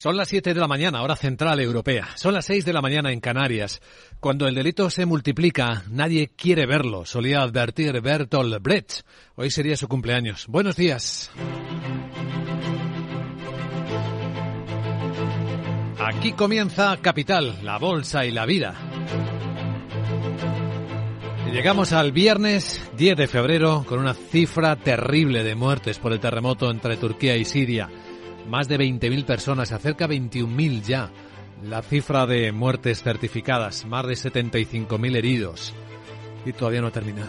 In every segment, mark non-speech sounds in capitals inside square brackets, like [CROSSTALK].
Son las 7 de la mañana, hora central europea. Son las 6 de la mañana en Canarias. Cuando el delito se multiplica, nadie quiere verlo, solía advertir Bertolt Brecht. Hoy sería su cumpleaños. Buenos días. Aquí comienza Capital, la bolsa y la vida. Llegamos al viernes 10 de febrero con una cifra terrible de muertes por el terremoto entre Turquía y Siria. Más de 20.000 personas, acerca 21.000 ya. La cifra de muertes certificadas, más de 75.000 heridos. Y todavía no ha terminado.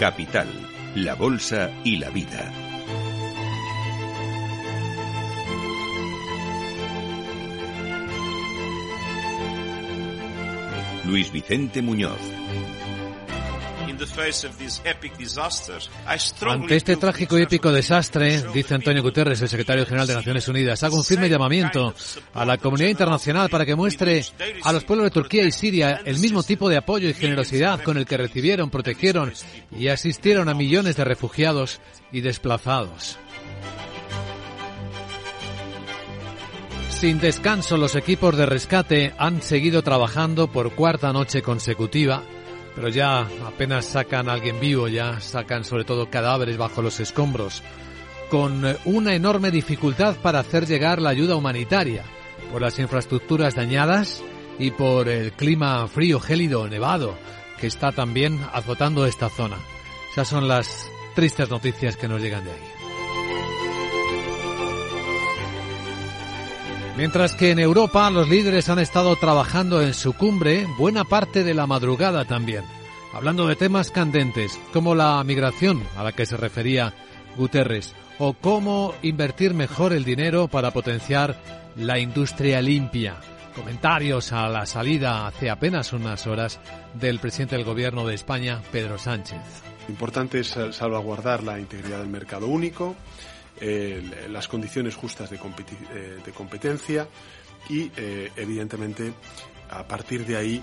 Capital, la Bolsa y la Vida. Luis Vicente Muñoz. Ante este trágico y épico desastre, dice Antonio Guterres, el secretario general de Naciones Unidas, hago un firme llamamiento a la comunidad internacional para que muestre a los pueblos de Turquía y Siria el mismo tipo de apoyo y generosidad con el que recibieron, protegieron y asistieron a millones de refugiados y desplazados. Sin descanso, los equipos de rescate han seguido trabajando por cuarta noche consecutiva, pero ya apenas sacan a alguien vivo, ya sacan sobre todo cadáveres bajo los escombros, con una enorme dificultad para hacer llegar la ayuda humanitaria, por las infraestructuras dañadas y por el clima frío, gélido, nevado, que está también azotando esta zona. Esas son las tristes noticias que nos llegan de ahí. Mientras que en Europa los líderes han estado trabajando en su cumbre buena parte de la madrugada también, hablando de temas candentes como la migración a la que se refería Guterres o cómo invertir mejor el dinero para potenciar la industria limpia. Comentarios a la salida hace apenas unas horas del presidente del gobierno de España, Pedro Sánchez. Importante es salvaguardar la integridad del mercado único, eh, las condiciones justas de, eh, de competencia y, eh, evidentemente, a partir de ahí,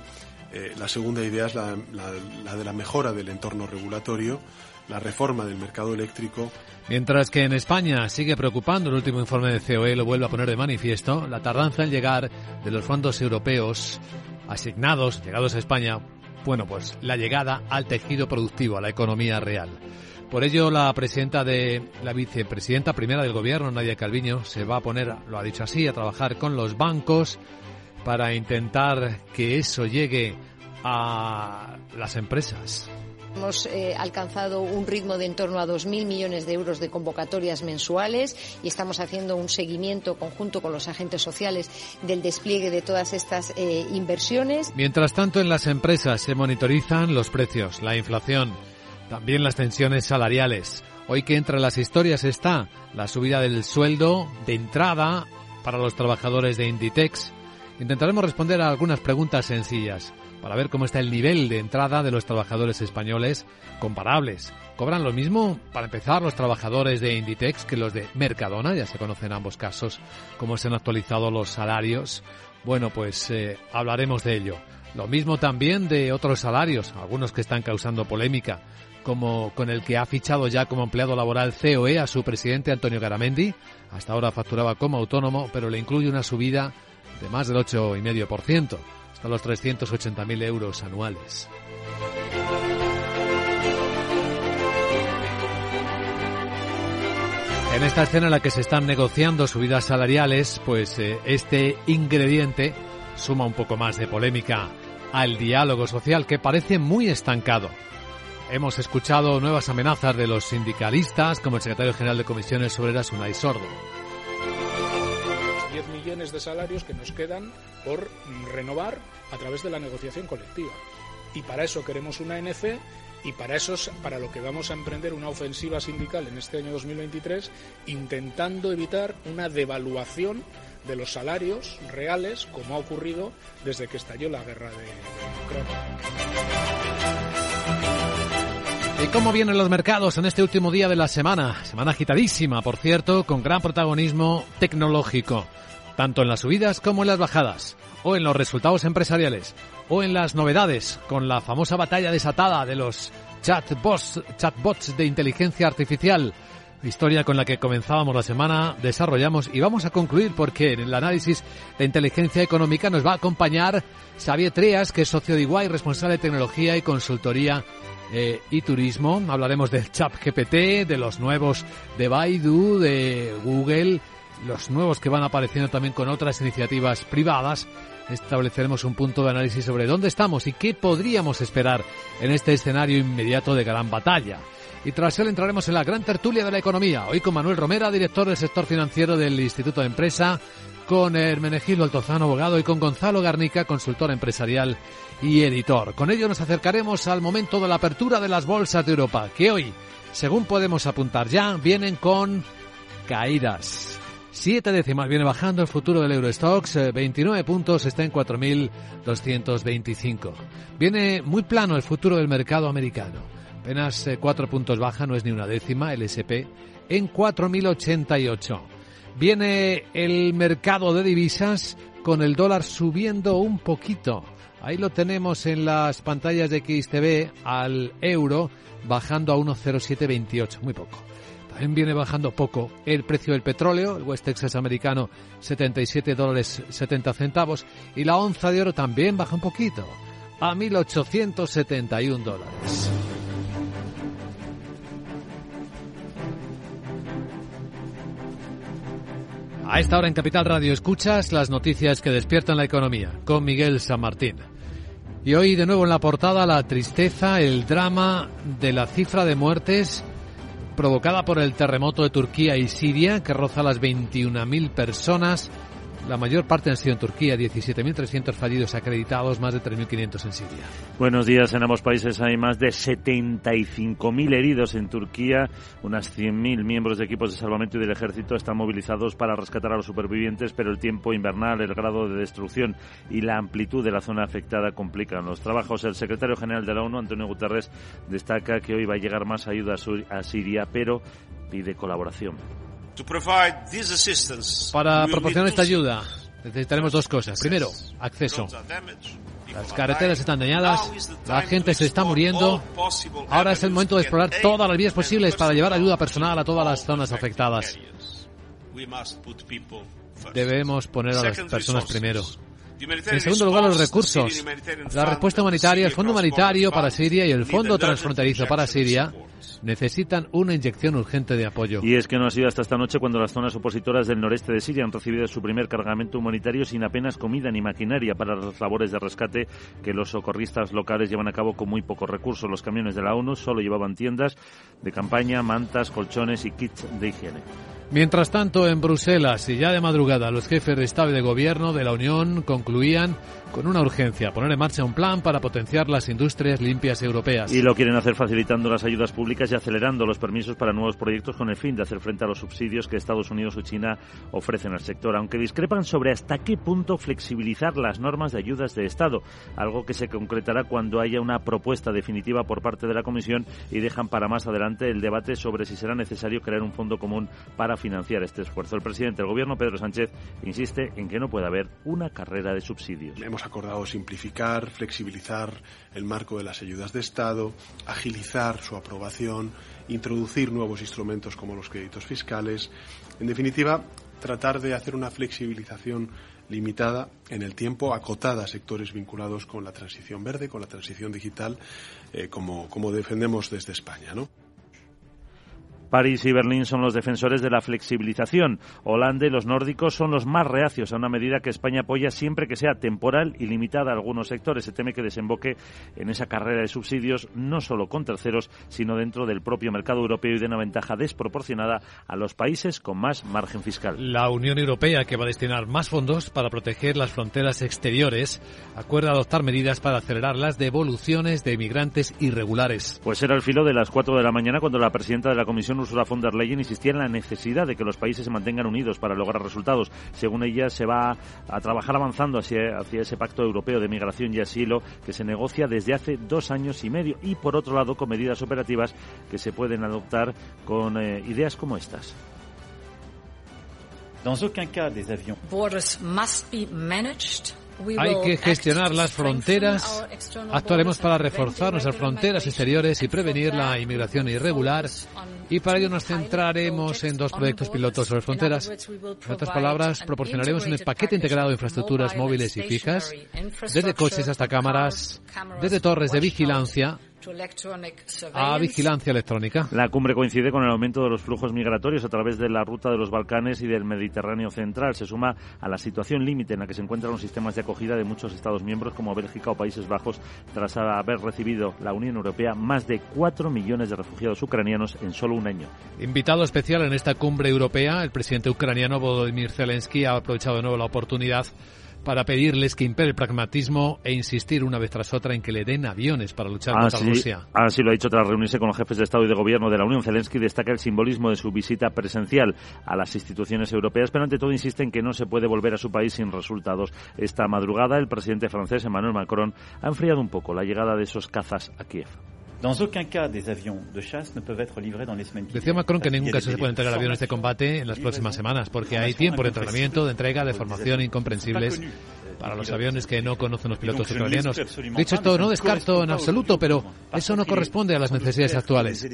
la segunda idea es la, la, de la mejora del entorno regulatorio, la reforma del mercado eléctrico. Mientras que en España sigue preocupando, el último informe de COE lo vuelve a poner de manifiesto, la tardanza en llegar de los fondos europeos asignados, llegados a España, bueno, pues la llegada al tejido productivo, a la economía real. Por ello, la presidenta de la vicepresidenta primera del gobierno, Nadia Calviño, se va a poner, lo ha dicho así, a trabajar con los bancos para intentar que eso llegue a las empresas. Hemos eh, alcanzado un ritmo de en torno a 2.000 millones de euros de convocatorias mensuales y estamos haciendo un seguimiento conjunto con los agentes sociales del despliegue de todas estas eh, inversiones. Mientras tanto, en las empresas se monitorizan los precios, la inflación también las tensiones salariales. Hoy que entre las historias está la subida del sueldo de entrada para los trabajadores de Inditex. Intentaremos responder a algunas preguntas sencillas para ver cómo está el nivel de entrada de los trabajadores españoles comparables. ¿Cobran lo mismo, para empezar, los trabajadores de Inditex que los de Mercadona? Ya se conocen ambos casos, cómo se han actualizado los salarios. Bueno, pues eh, hablaremos de ello. Lo mismo también de otros salarios, algunos que están causando polémica como con el que ha fichado ya como empleado laboral COE a su presidente Antonio Garamendi. Hasta ahora facturaba como autónomo, pero le incluye una subida de más del 8,5%, hasta los 380.000 euros anuales. En esta escena en la que se están negociando subidas salariales, pues eh, este ingrediente suma un poco más de polémica al diálogo social que parece muy estancado. Hemos escuchado nuevas amenazas de los sindicalistas, como el secretario general de Comisiones Obreras, Unai Sordo. 10 millones de salarios que nos quedan por renovar a través de la negociación colectiva. Y para eso queremos una ANC y para eso para lo que vamos a emprender una ofensiva sindical en este año 2023 intentando evitar una devaluación de los salarios reales como ha ocurrido desde que estalló la guerra de Ucrania. ¿Y cómo vienen los mercados en este último día de la semana? Semana agitadísima, por cierto, con gran protagonismo tecnológico. Tanto en las subidas como en las bajadas, o en los resultados empresariales, o en las novedades, con la famosa batalla desatada de los chatbots, chatbots de inteligencia artificial. Historia con la que comenzábamos la semana, desarrollamos y vamos a concluir porque en el análisis de inteligencia económica nos va a acompañar Xavier Trias, que es socio de Iguay, responsable de tecnología y consultoría eh, y turismo. Hablaremos del chat GPT, de los nuevos de Baidu, de Google, los nuevos que van apareciendo también con otras iniciativas privadas. Estableceremos un punto de análisis sobre dónde estamos y qué podríamos esperar en este escenario inmediato de gran batalla. Y tras él entraremos en la gran tertulia de la economía, hoy con Manuel Romera, director del sector financiero del Instituto de Empresa, con Hermenegildo Altozano, abogado, y con Gonzalo Garnica, consultor empresarial y editor. Con ello nos acercaremos al momento de la apertura de las bolsas de Europa, que hoy, según podemos apuntar ya, vienen con caídas. Siete décimas viene bajando el futuro del Eurostox, 29 eh, puntos, está en 4.225. Viene muy plano el futuro del mercado americano. Apenas eh, cuatro puntos baja, no es ni una décima, el SP en 4.088. Viene el mercado de divisas con el dólar subiendo un poquito. Ahí lo tenemos en las pantallas de XTV al euro bajando a 1.0728, muy poco. Viene bajando poco el precio del petróleo, el West Texas americano 77 dólares 70 centavos y la onza de oro también baja un poquito a 1.871 dólares. A esta hora en Capital Radio escuchas las noticias que despiertan la economía con Miguel San Martín. Y hoy de nuevo en la portada la tristeza, el drama de la cifra de muertes provocada por el terremoto de Turquía y Siria que roza las 21.000 personas la mayor parte han sido en Turquía, 17.300 fallidos acreditados, más de 3.500 en Siria. Buenos días. En ambos países hay más de 75.000 heridos en Turquía. Unas 100.000 miembros de equipos de salvamento y del ejército están movilizados para rescatar a los supervivientes, pero el tiempo invernal, el grado de destrucción y la amplitud de la zona afectada complican los trabajos. El secretario general de la ONU, Antonio Guterres, destaca que hoy va a llegar más ayuda a Siria, pero pide colaboración. Para proporcionar esta ayuda necesitaremos dos cosas. Primero, acceso. Las carreteras están dañadas, la gente se está muriendo. Ahora es el momento de explorar todas las vías posibles para llevar ayuda personal a todas las zonas afectadas. Debemos poner a las personas primero. En segundo lugar, los recursos. La respuesta humanitaria, el Fondo Humanitario para Siria y el Fondo Transfronterizo para Siria necesitan una inyección urgente de apoyo. Y es que no ha sido hasta esta noche cuando las zonas opositoras del noreste de Siria han recibido su primer cargamento humanitario sin apenas comida ni maquinaria para las labores de rescate que los socorristas locales llevan a cabo con muy pocos recursos. Los camiones de la ONU solo llevaban tiendas de campaña, mantas, colchones y kits de higiene. Mientras tanto, en Bruselas y ya de madrugada, los jefes de Estado y de Gobierno de la Unión concluían con una urgencia, poner en marcha un plan para potenciar las industrias limpias europeas. Y lo quieren hacer facilitando las ayudas públicas y acelerando los permisos para nuevos proyectos con el fin de hacer frente a los subsidios que Estados Unidos o China ofrecen al sector, aunque discrepan sobre hasta qué punto flexibilizar las normas de ayudas de Estado, algo que se concretará cuando haya una propuesta definitiva por parte de la Comisión y dejan para más adelante el debate sobre si será necesario crear un fondo común para financiar este esfuerzo. El presidente del Gobierno, Pedro Sánchez, insiste en que no puede haber una carrera de subsidios acordado simplificar, flexibilizar el marco de las ayudas de Estado, agilizar su aprobación, introducir nuevos instrumentos como los créditos fiscales. En definitiva, tratar de hacer una flexibilización limitada en el tiempo, acotada a sectores vinculados con la transición verde, con la transición digital, eh, como, como defendemos desde España. ¿no? París y Berlín son los defensores de la flexibilización. Holanda y los nórdicos son los más reacios a una medida que España apoya siempre que sea temporal y limitada a algunos sectores. Se teme que desemboque en esa carrera de subsidios no solo con terceros, sino dentro del propio mercado europeo y de una ventaja desproporcionada a los países con más margen fiscal. La Unión Europea, que va a destinar más fondos para proteger las fronteras exteriores, acuerda adoptar medidas para acelerar las devoluciones de inmigrantes irregulares. Pues era el filo de las 4 de la mañana cuando la presidenta de la Comisión Ursula von der Leyen insistía en la necesidad de que los países se mantengan unidos para lograr resultados. Según ella, se va a trabajar avanzando hacia, hacia ese pacto europeo de migración y asilo que se negocia desde hace dos años y medio y, por otro lado, con medidas operativas que se pueden adoptar con eh, ideas como estas. Hay que gestionar las fronteras. Actuaremos para reforzar nuestras fronteras exteriores y prevenir la inmigración irregular. Y para ello nos centraremos en dos proyectos pilotos sobre fronteras. En otras palabras, proporcionaremos un paquete integrado de infraestructuras móviles y fijas, desde coches hasta cámaras, desde torres de vigilancia a vigilancia electrónica. La cumbre coincide con el aumento de los flujos migratorios a través de la ruta de los Balcanes y del Mediterráneo central. Se suma a la situación límite en la que se encuentran los sistemas de acogida de muchos Estados miembros como Bélgica o Países Bajos tras haber recibido la Unión Europea más de 4 millones de refugiados ucranianos en solo un año. Invitado especial en esta cumbre europea, el presidente ucraniano Volodymyr Zelensky ha aprovechado de nuevo la oportunidad para pedirles que impere el pragmatismo e insistir una vez tras otra en que le den aviones para luchar contra Rusia. Así lo ha dicho tras reunirse con los jefes de Estado y de Gobierno de la Unión. Zelensky destaca el simbolismo de su visita presencial a las instituciones europeas, pero ante todo insiste en que no se puede volver a su país sin resultados. Esta madrugada el presidente francés Emmanuel Macron ha enfriado un poco la llegada de esos cazas a Kiev. Decía Macron que en ningún caso se puede entregar aviones de combate en las próximas semanas, porque hay tiempo de entrenamiento, de entrega, de formación incomprensibles para los aviones que no conocen los pilotos ucranianos. Dicho esto, no descarto en absoluto, pero eso no corresponde a las necesidades actuales.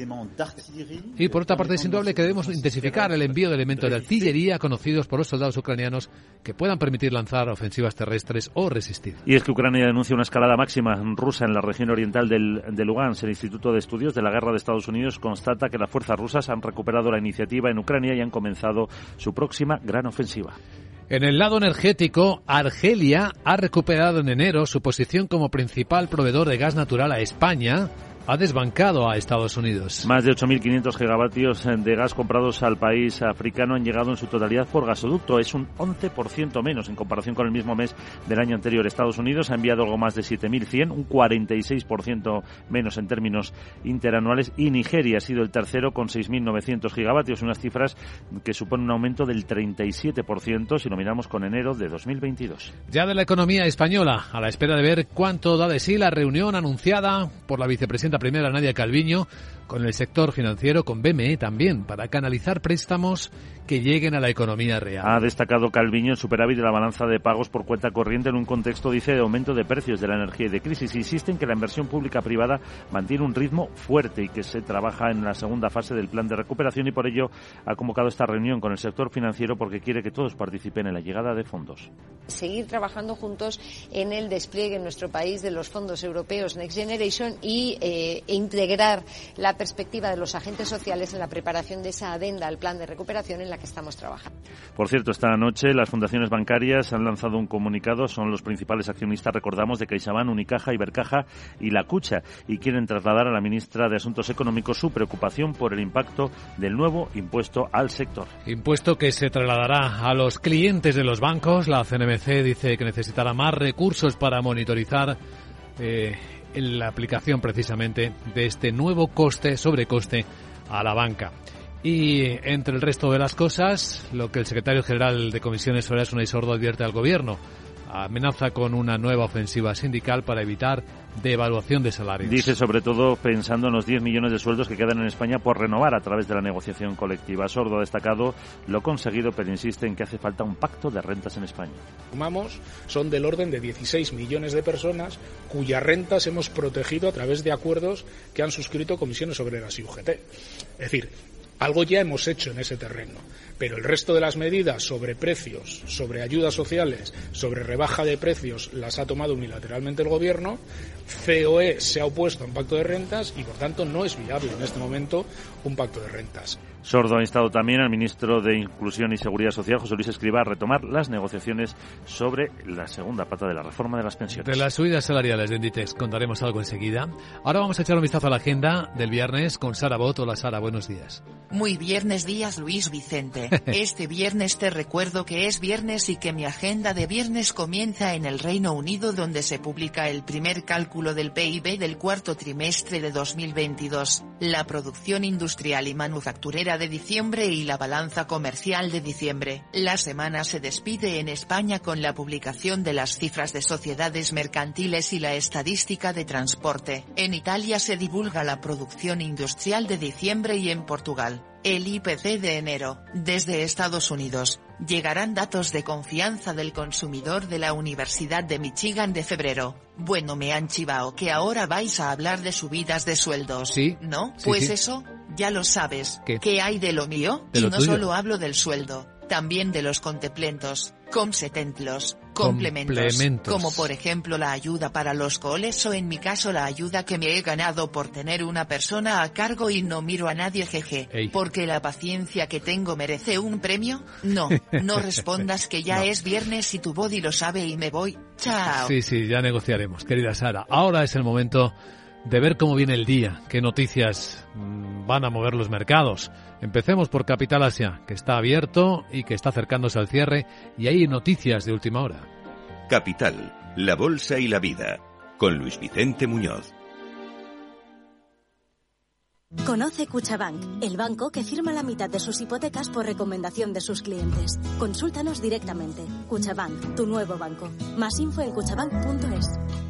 Y por otra parte, es indudable que debemos intensificar el envío de elementos de artillería conocidos por los soldados ucranianos que puedan permitir lanzar ofensivas terrestres o resistir. Y es que Ucrania denuncia una escalada máxima rusa en la región oriental del, de Lugansk. El Instituto de Estudios de la Guerra de Estados Unidos constata que las fuerzas rusas han recuperado la iniciativa en Ucrania y han comenzado su próxima gran ofensiva. En el lado energético, Argelia ha recuperado en enero su posición como principal proveedor de gas natural a España ha desbancado a Estados Unidos. Más de 8.500 gigavatios de gas comprados al país africano han llegado en su totalidad por gasoducto. Es un 11% menos en comparación con el mismo mes del año anterior. Estados Unidos ha enviado algo más de 7.100, un 46% menos en términos interanuales. Y Nigeria ha sido el tercero con 6.900 gigavatios, unas cifras que suponen un aumento del 37% si lo miramos con enero de 2022. Ya de la economía española, a la espera de ver cuánto da de sí la reunión anunciada por la vicepresidenta primera Nadia Calviño con el sector financiero, con BME también, para canalizar préstamos que lleguen a la economía real. Ha destacado Calviño el superávit de la balanza de pagos por cuenta corriente en un contexto, dice, de aumento de precios de la energía y de crisis. Insiste en que la inversión pública privada mantiene un ritmo fuerte y que se trabaja en la segunda fase del plan de recuperación y por ello ha convocado esta reunión con el sector financiero porque quiere que todos participen en la llegada de fondos. Seguir trabajando juntos en el despliegue en nuestro país de los fondos europeos Next Generation y eh, integrar la perspectiva de los agentes sociales en la preparación de esa adenda al plan de recuperación en la que estamos trabajando. Por cierto, esta noche las fundaciones bancarias han lanzado un comunicado, son los principales accionistas, recordamos, de CaixaBank, Unicaja, Ibercaja y La Cucha, y quieren trasladar a la ministra de Asuntos Económicos su preocupación por el impacto del nuevo impuesto al sector. Impuesto que se trasladará a los clientes de los bancos. La CNMC dice que necesitará más recursos para monitorizar eh, la aplicación precisamente de este nuevo coste, sobrecoste a la banca. Y entre el resto de las cosas, lo que el secretario general de Comisiones Obreras, Unai Sordo, advierte al gobierno amenaza con una nueva ofensiva sindical para evitar devaluación de salarios. Dice sobre todo pensando en los 10 millones de sueldos que quedan en España por renovar a través de la negociación colectiva. Sordo ha destacado lo conseguido, pero insiste en que hace falta un pacto de rentas en España. Sumamos, son del orden de 16 millones de personas cuyas rentas hemos protegido a través de acuerdos que han suscrito comisiones obreras y UGT. Es decir, algo ya hemos hecho en ese terreno pero el resto de las medidas sobre precios, sobre ayudas sociales, sobre rebaja de precios las ha tomado unilateralmente el Gobierno. COE se ha opuesto a un pacto de rentas y, por tanto, no es viable en este momento un pacto de rentas. Sordo ha instado también al ministro de Inclusión y Seguridad Social, José Luis Escriba, a retomar las negociaciones sobre la segunda pata de la reforma de las pensiones. De las subidas salariales de Inditex contaremos algo enseguida. Ahora vamos a echar un vistazo a la agenda del viernes con Sara Bot. Hola Sara, buenos días. Muy viernes días, Luis Vicente. [LAUGHS] Este viernes te recuerdo que es viernes y que mi agenda de viernes comienza en el Reino Unido donde se publica el primer cálculo del PIB del cuarto trimestre de 2022, la producción industrial y manufacturera de diciembre y la balanza comercial de diciembre. La semana se despide en España con la publicación de las cifras de sociedades mercantiles y la estadística de transporte. En Italia se divulga la producción industrial de diciembre y en Portugal, el IPC de enero. Desde Estados Unidos, Llegarán datos de confianza del consumidor de la Universidad de Michigan de febrero. Bueno, me han chivado que ahora vais a hablar de subidas de sueldos. Sí. ¿No? Sí, pues sí. eso, ya lo sabes. ¿Qué? hay de lo mío? De y lo no tuyo. solo hablo del sueldo, también de los contemplentos, comsetentlos, complementos, Complementos. como por ejemplo la ayuda para los coles o en mi caso la ayuda que me he ganado por tener una persona a cargo y no miro a nadie jeje. Ey. Porque la paciencia que tengo merece un premio? No, no [LAUGHS] respondas que ya No. es viernes y tu body lo sabe y me voy. Chao. Sí, sí, ya negociaremos, querida Sara. Ahora es el momento de ver cómo viene el día, qué noticias mm, van a mover los mercados. Empecemos por Capital Asia, que está abierto y que está acercándose al cierre, y hay noticias de última hora. Capital, la Bolsa y la Vida, con Luis Vicente Muñoz. Conoce Cuchabank, el banco que firma la mitad de sus hipotecas por recomendación de sus clientes. Consúltanos directamente. Cuchabank, tu nuevo banco. Más info en cuchabank.es.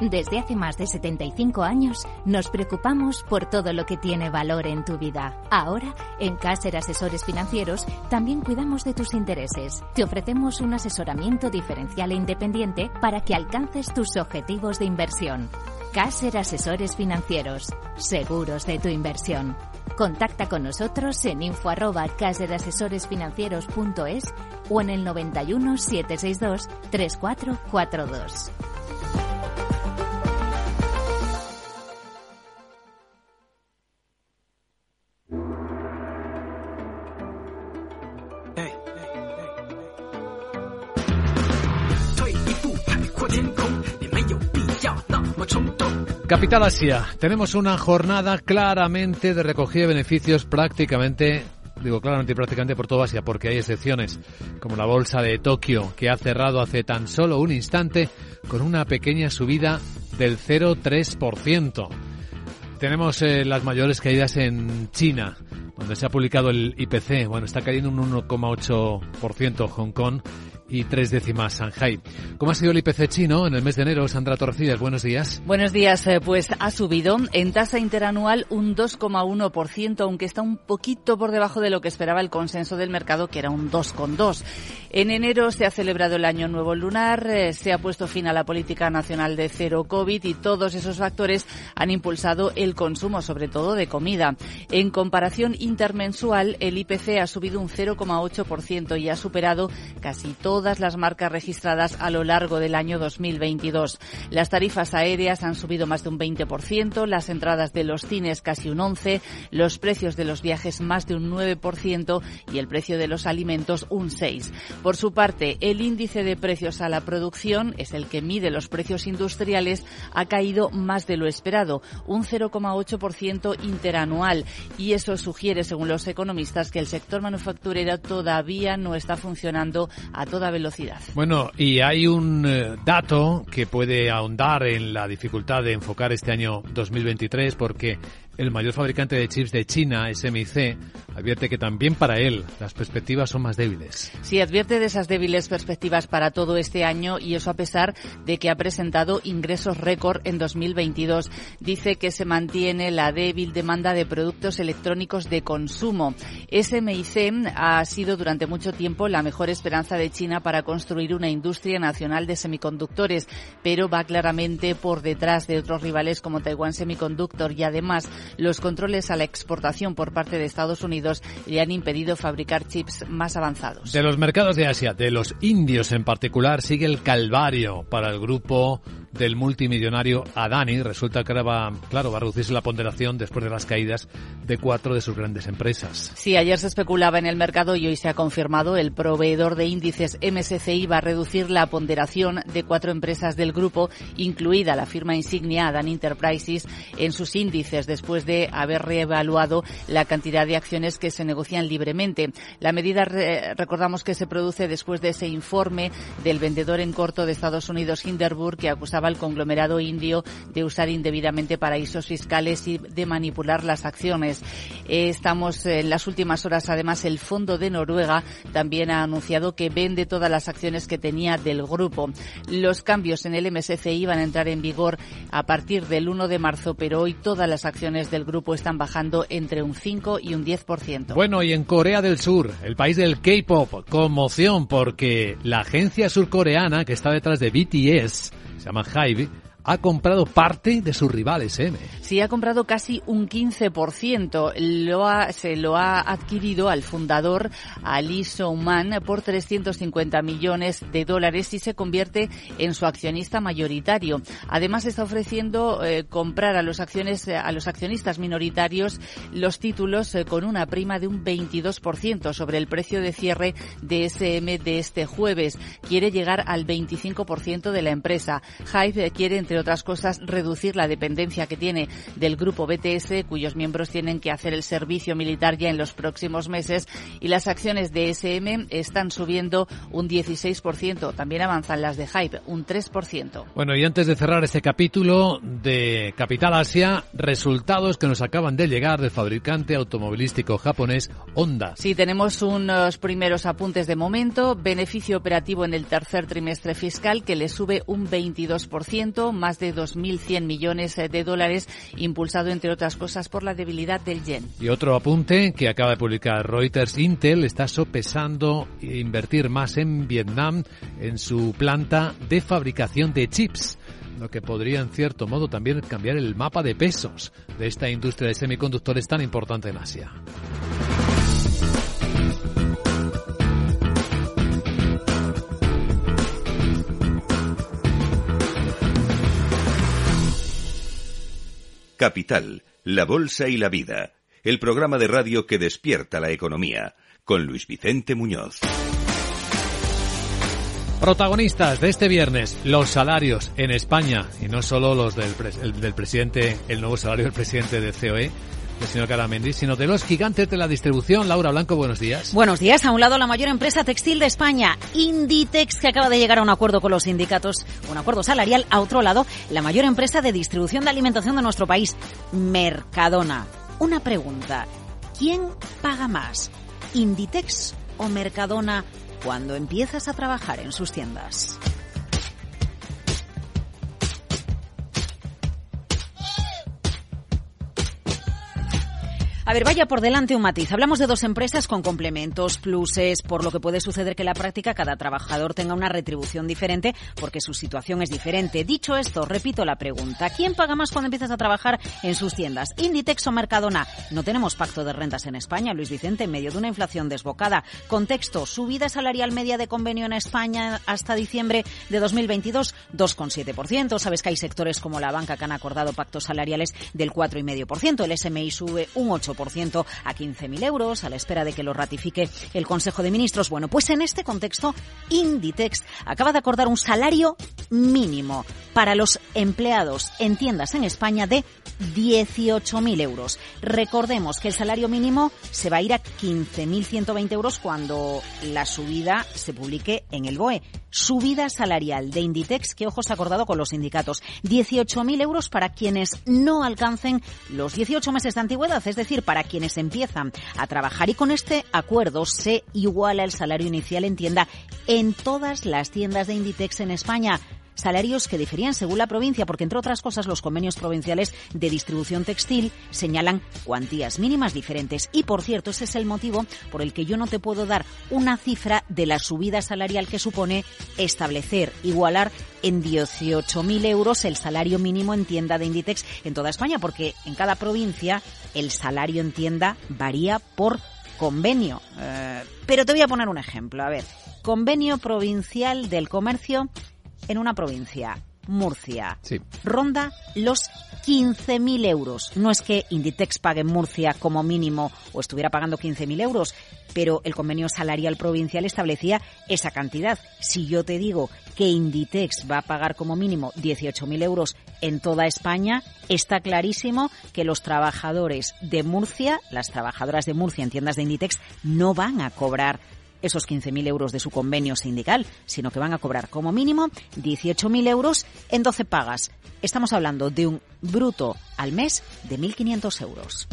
Desde hace más de 75 años nos preocupamos por todo lo que tiene valor en tu vida. Ahora, en Caser Asesores Financieros, también cuidamos de tus intereses. Te ofrecemos un asesoramiento diferencial e independiente para que alcances tus objetivos de inversión. Caser Asesores Financieros, seguros de tu inversión. Contacta con nosotros en info o en el 91 762 3442. Capital Asia, tenemos una jornada claramente de recogida de beneficios prácticamente, digo claramente y prácticamente por todo Asia, porque hay excepciones, como la bolsa de Tokio, que ha cerrado hace tan solo un instante con una pequeña subida del 0,3%. Tenemos eh, las mayores caídas en China, donde se ha publicado el IPC. Bueno, está cayendo un 1,8% Hong Kong y tres décimas Shanghai. ¿Cómo ha sido el IPC chino en el mes de enero? Sandra Torrecillas, buenos días. Buenos días, eh, pues ha subido en tasa interanual un 2,1%, aunque está un poquito por debajo de lo que esperaba el consenso del mercado, que era un 2,2%. En enero se ha celebrado el Año Nuevo Lunar, eh, se ha puesto fin a la política nacional de cero COVID y todos esos factores han impulsado el consumo, sobre todo de comida. En comparación intermensual, el IPC ha subido un 0,8% y ha superado casi todas las marcas registradas a lo largo del año 2022. Las tarifas aéreas han subido más de un 20%, las entradas de los cines casi un 11%, los precios de los viajes más de un 9% y el precio de los alimentos un 6%. Por su parte, el índice de precios a la producción, es el que mide los precios industriales, ha caído más de lo esperado, un 0,8% interanual. Y eso sugiere, según los economistas, que el sector manufacturero todavía no está funcionando a toda velocidad. Bueno, y hay un eh, dato que puede ahondar en la dificultad de enfocar este año 2023 porque el mayor fabricante de chips de China, SMIC, advierte que también para él las perspectivas son más débiles. Sí, advierte de esas débiles perspectivas para todo este año y eso a pesar de que ha presentado ingresos récord en 2022. Dice que se mantiene la débil demanda de productos electrónicos de consumo. SMIC ha sido durante mucho tiempo la mejor esperanza de China para construir una industria nacional de semiconductores, pero va claramente por detrás de otros rivales como Taiwan Semiconductor y además los controles a la exportación por parte de Estados Unidos le han impedido fabricar chips más avanzados. De los mercados de Asia, de los indios en particular, sigue el calvario para el grupo del multimillonario Adani. Resulta que ahora va, claro, va a reducirse la ponderación después de las caídas de cuatro de sus grandes empresas. Sí, ayer se especulaba en el mercado y hoy se ha confirmado. El proveedor de índices MSCI va a reducir la ponderación de cuatro empresas del grupo, incluida la firma insignia Adani Enterprises, en sus índices después de haber reevaluado la cantidad de acciones que se negocian libremente. La medida, recordamos que se produce después de ese informe del vendedor en corto de Estados Unidos, Hinderburg, que acusaba al conglomerado indio de usar indebidamente paraísos fiscales y de manipular las acciones. Eh, estamos en las últimas horas, además, el Fondo de Noruega también ha anunciado que vende todas las acciones que tenía del grupo. Los cambios en el MSCI van a entrar en vigor a partir del 1 de marzo, pero hoy todas las acciones del grupo están bajando entre un 5 y un 10%. Bueno, y en Corea del Sur, el país del K-pop, conmoción porque la agencia surcoreana que está detrás de BTS, se llama Hybe, ha comprado parte de sus rivales, ¿eh? Sí, ha comprado casi un 15%. Lo ha, se lo ha adquirido al fundador Ali Souman por 350 millones de dólares y se convierte en su accionista mayoritario. Además está ofreciendo eh, comprar a los acciones a los accionistas minoritarios los títulos eh, con una prima de un 22% sobre el precio de cierre de SM de este jueves. Quiere llegar al 25% de la empresa. Hive quiere entre otras cosas, reducir la dependencia que tiene del grupo BTS, cuyos miembros tienen que hacer el servicio militar ya en los próximos meses, y las acciones de SM están subiendo un 16%. También avanzan las de Hype, un 3%. Bueno, y antes de cerrar este capítulo de Capital Asia, resultados que nos acaban de llegar del fabricante automovilístico japonés Honda. Sí, tenemos unos primeros apuntes de momento. Beneficio operativo en el tercer trimestre fiscal que le sube un 22%, más más de 2.100 millones de dólares, impulsado entre otras cosas por la debilidad del yen. Y otro apunte que acaba de publicar Reuters, Intel está sopesando invertir más en Vietnam en su planta de fabricación de chips lo que podría en cierto modo también cambiar el mapa de pesos de esta industria de semiconductores tan importante en Asia. Capital, la Bolsa y la Vida, el programa de radio que despierta la economía, con Luis Vicente Muñoz. Protagonistas de este viernes, los salarios en España, y no solo los del, del presidente, el nuevo salario del presidente de COE, señor Caramendi, sino de los gigantes de la distribución. Laura Blanco, buenos días. Buenos días. A un lado, la mayor empresa textil de España, Inditex, que acaba de llegar a un acuerdo con los sindicatos, un acuerdo salarial. A otro lado, la mayor empresa de distribución de alimentación de nuestro país, Mercadona. Una pregunta. ¿Quién paga más? ¿Inditex o Mercadona cuando empiezas a trabajar en sus tiendas? A ver, vaya por delante un matiz. Hablamos de dos empresas con complementos, pluses, por lo que puede suceder que en la práctica cada trabajador tenga una retribución diferente porque su situación es diferente. Dicho esto, repito la pregunta. ¿Quién paga más cuando empiezas a trabajar en sus tiendas? ¿Inditex o Mercadona? No tenemos pacto de rentas en España, Luis Vicente, en medio de una inflación desbocada. Contexto, subida salarial media de convenio en España hasta diciembre de 2022, 2,7%. Sabes que hay sectores como la banca que han acordado pactos salariales del 4,5%. El SMI sube un 8% a 15.000 euros a la espera de que lo ratifique el Consejo de Ministros. Bueno, pues en este contexto, Inditex acaba de acordar un salario mínimo para los empleados en tiendas en España de 18.000 euros. Recordemos que el salario mínimo se va a ir a 15.120 euros cuando la subida se publique en el BOE. Subida salarial de Inditex que ojos acordado con los sindicatos. 18.000 euros para quienes no alcancen los 18 meses de antigüedad, es decir, para quienes empiezan a trabajar. Y con este acuerdo se iguala el salario inicial en tienda en todas las tiendas de Inditex en España salarios que diferían según la provincia, porque entre otras cosas los convenios provinciales de distribución textil señalan cuantías mínimas diferentes. Y por cierto, ese es el motivo por el que yo no te puedo dar una cifra de la subida salarial que supone establecer, igualar en 18.000 euros el salario mínimo en tienda de Inditex en toda España, porque en cada provincia el salario en tienda varía por convenio. Eh, pero te voy a poner un ejemplo. A ver, convenio provincial del comercio en una provincia. Murcia. Sí. Ronda los 15.000 euros. No es que Inditex pague en Murcia como mínimo o estuviera pagando 15.000 euros, pero el convenio salarial provincial establecía esa cantidad. Si yo te digo que Inditex va a pagar como mínimo 18.000 euros en toda España, está clarísimo que los trabajadores de Murcia, las trabajadoras de Murcia en tiendas de Inditex, no van a cobrar esos 15.000 euros de su convenio sindical, sino que van a cobrar como mínimo 18.000 euros en 12 pagas. Estamos hablando de un bruto al mes de 1.500 euros.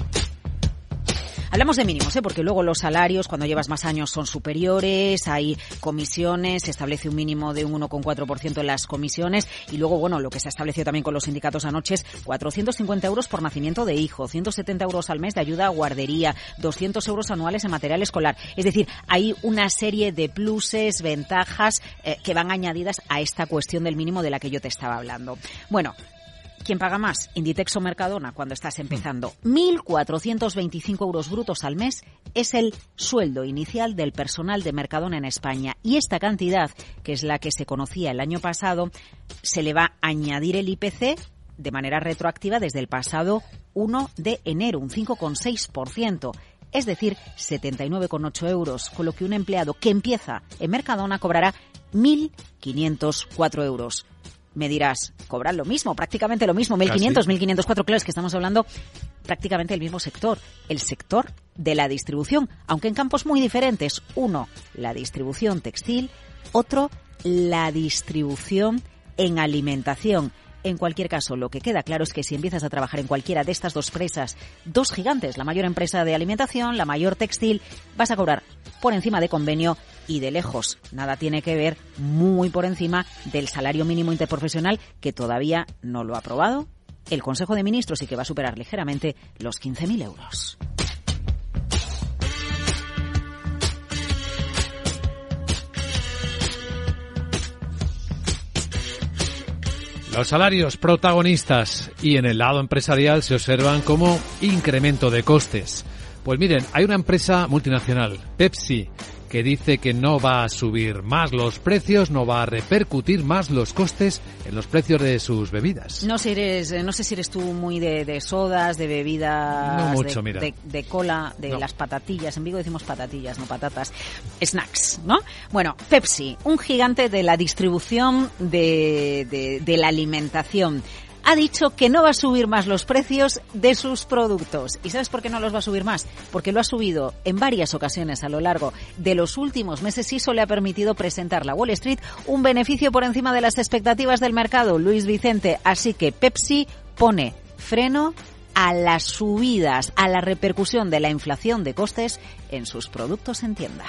Hablamos de mínimos, ¿eh? porque luego los salarios cuando llevas más años son superiores, hay comisiones, se establece un mínimo de un 1,4% en las comisiones y luego, bueno, lo que se ha establecido también con los sindicatos anoche es 450 euros por nacimiento de hijo, 170 euros al mes de ayuda a guardería, 200 euros anuales en material escolar. Es decir, hay una serie de pluses, ventajas eh, que van añadidas a esta cuestión del mínimo de la que yo te estaba hablando. Bueno, ¿Quién paga más? Inditex o Mercadona cuando estás empezando. 1.425 euros brutos al mes es el sueldo inicial del personal de Mercadona en España. Y esta cantidad, que es la que se conocía el año pasado, se le va a añadir el IPC de manera retroactiva desde el pasado 1 de enero, un 5,6% es decir, 79,8 euros, con lo que un empleado que empieza en Mercadona cobrará 1.504 euros me dirás, cobran lo mismo, prácticamente lo mismo, 1.500, 1.504, claro, es que estamos hablando prácticamente del mismo sector, el sector de la distribución, aunque en campos muy diferentes. Uno, la distribución textil, otro, la distribución en alimentación. En cualquier caso, lo que queda claro es que si empiezas a trabajar en cualquiera de estas dos presas, dos gigantes, la mayor empresa de alimentación, la mayor textil, vas a cobrar por encima de convenio y de lejos. Nada tiene que ver muy por encima del salario mínimo interprofesional que todavía no lo ha aprobado el Consejo de Ministros y que va a superar ligeramente los 15.000 euros. Los salarios protagonistas y en el lado empresarial se observan como incremento de costes. Pues miren, hay una empresa multinacional, Pepsi, que dice que no va a subir más los precios, no va a repercutir más los costes en los precios de sus bebidas. No sé, eres, no sé si eres tú muy de, sodas, de bebidas, mucho, de, de, cola, de las patatillas. En Vigo decimos patatillas, no patatas. Snacks, ¿no? Bueno, Pepsi, un gigante de la distribución de, de la alimentación ha dicho que no va a subir más los precios de sus productos. ¿Y sabes por qué no los va a subir más? Porque lo ha subido en varias ocasiones a lo largo de los últimos meses y eso le ha permitido presentar la Wall Street un beneficio por encima de las expectativas del mercado, Luis Vicente. Así que Pepsi pone freno a las subidas, a la repercusión de la inflación de costes en sus productos en tienda.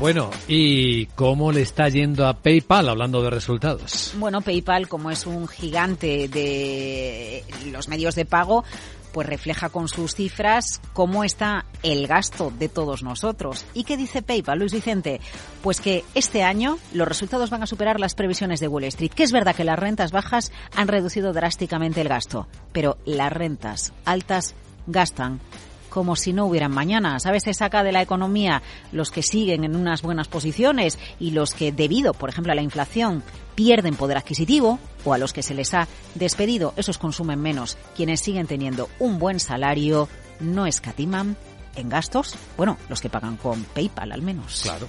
Bueno, ¿y cómo le está yendo a PayPal hablando de resultados? Bueno, PayPal, como es un gigante de los medios de pago, pues refleja con sus cifras cómo está el gasto de todos nosotros. ¿Y qué dice PayPal, Luis Vicente? Pues que este año los resultados van a superar las previsiones de Wall Street, que es verdad que las rentas bajas han reducido drásticamente el gasto, pero las rentas altas gastan como si no hubieran mañana. ¿Sabes? Se saca de la economía los que siguen en unas buenas posiciones y los que, debido, por ejemplo, a la inflación, pierden poder adquisitivo o a los que se les ha despedido, esos consumen menos. Quienes siguen teniendo un buen salario no escatiman en gastos, bueno, los que pagan con PayPal al menos. Claro.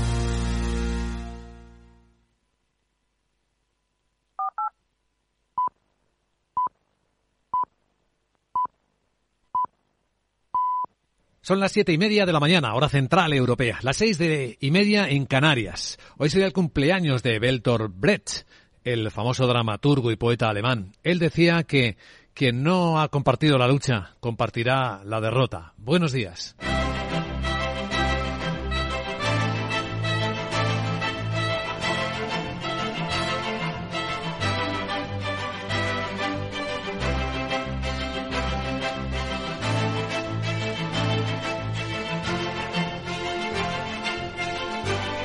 Son las siete y media de la mañana, hora central europea, las seis de y media en Canarias. Hoy sería el cumpleaños de Bertolt Brecht, el famoso dramaturgo y poeta alemán. Él decía que quien no ha compartido la lucha compartirá la derrota. Buenos días.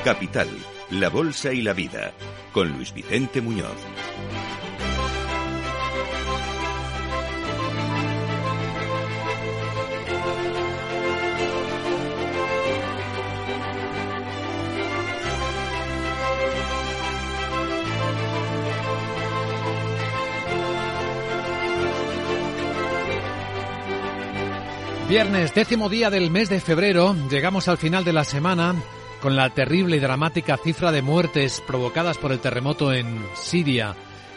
Capital, la Bolsa y la Vida, con Luis Vicente Muñoz. Viernes, décimo día del mes de febrero, llegamos al final de la semana con la terrible y dramática cifra de muertes provocadas por el terremoto en Siria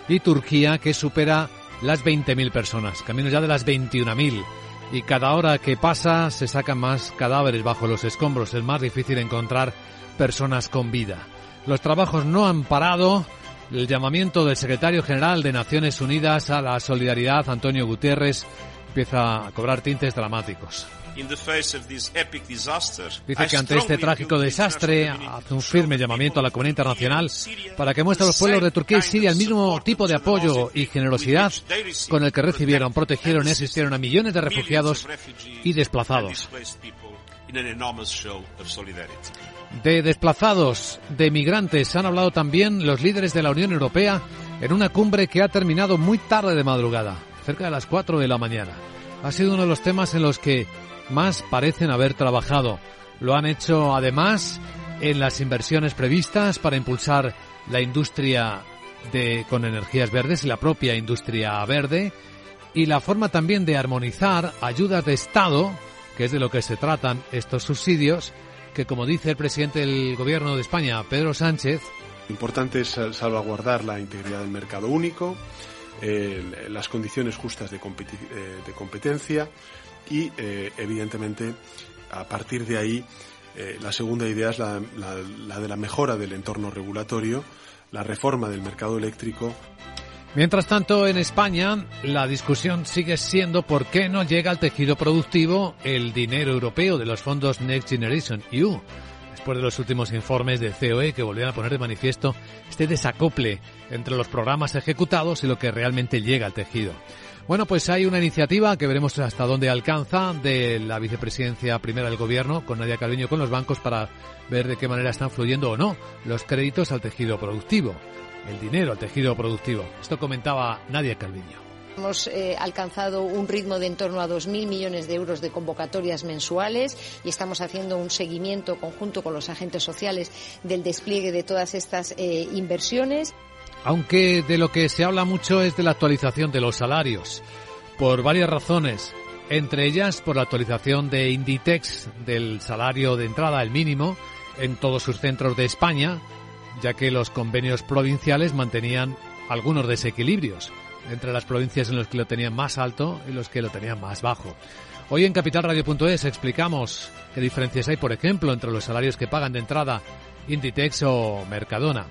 y Turquía que supera las 20.000 personas, camino ya de las 21.000. Y cada hora que pasa se sacan más cadáveres bajo los escombros. Es más difícil encontrar personas con vida. Los trabajos no han parado. El llamamiento del secretario general de Naciones Unidas a la solidaridad, Antonio Gutiérrez, empieza a cobrar tintes dramáticos. Dice que ante este trágico desastre hace un firme llamamiento a la comunidad internacional para que muestre a los pueblos de Turquía y Siria el mismo tipo de apoyo y generosidad con el que recibieron, protegieron y asistieron a millones de refugiados y desplazados. De desplazados, de migrantes, han hablado también los líderes de la Unión Europea en una cumbre que ha terminado muy tarde de madrugada, cerca de las 4 de la mañana. Ha sido uno de los temas en los que más parecen haber trabajado. Lo han hecho además en las inversiones previstas para impulsar la industria con energías verdes y la propia industria verde y la forma también de armonizar ayudas de Estado, que es de lo que se tratan estos subsidios, que como dice el presidente del gobierno de España, Pedro Sánchez, importante es salvaguardar la integridad del mercado único, las condiciones justas de, de competencia, y eh, evidentemente a partir de ahí eh, la segunda idea es la, de la mejora del entorno regulatorio, la reforma del mercado eléctrico. Mientras tanto, en España, la discusión sigue siendo por qué no llega al tejido productivo el dinero europeo de los fondos Next Generation EU, después de los últimos informes de COE que volvieron a poner de manifiesto este desacople entre los programas ejecutados y lo que realmente llega al tejido. Bueno, pues hay una iniciativa que veremos hasta dónde alcanza de la vicepresidencia primera del gobierno con Nadia Calviño con los bancos para ver de qué manera están fluyendo o no los créditos al tejido productivo, el dinero al tejido productivo. Esto comentaba Nadia Calviño. Hemos eh, alcanzado un ritmo de en torno a 2.000 millones de euros de convocatorias mensuales y estamos haciendo un seguimiento conjunto con los agentes sociales del despliegue de todas estas eh, inversiones aunque de lo que se habla mucho es de la actualización de los salarios, por varias razones, entre ellas por la actualización de Inditex del salario de entrada, el mínimo, en todos sus centros de España, ya que los convenios provinciales mantenían algunos desequilibrios entre las provincias en los que lo tenían más alto y los que lo tenían más bajo. Hoy en capitalradio.es explicamos qué diferencias hay, por ejemplo, entre los salarios que pagan de entrada Inditex o Mercadona.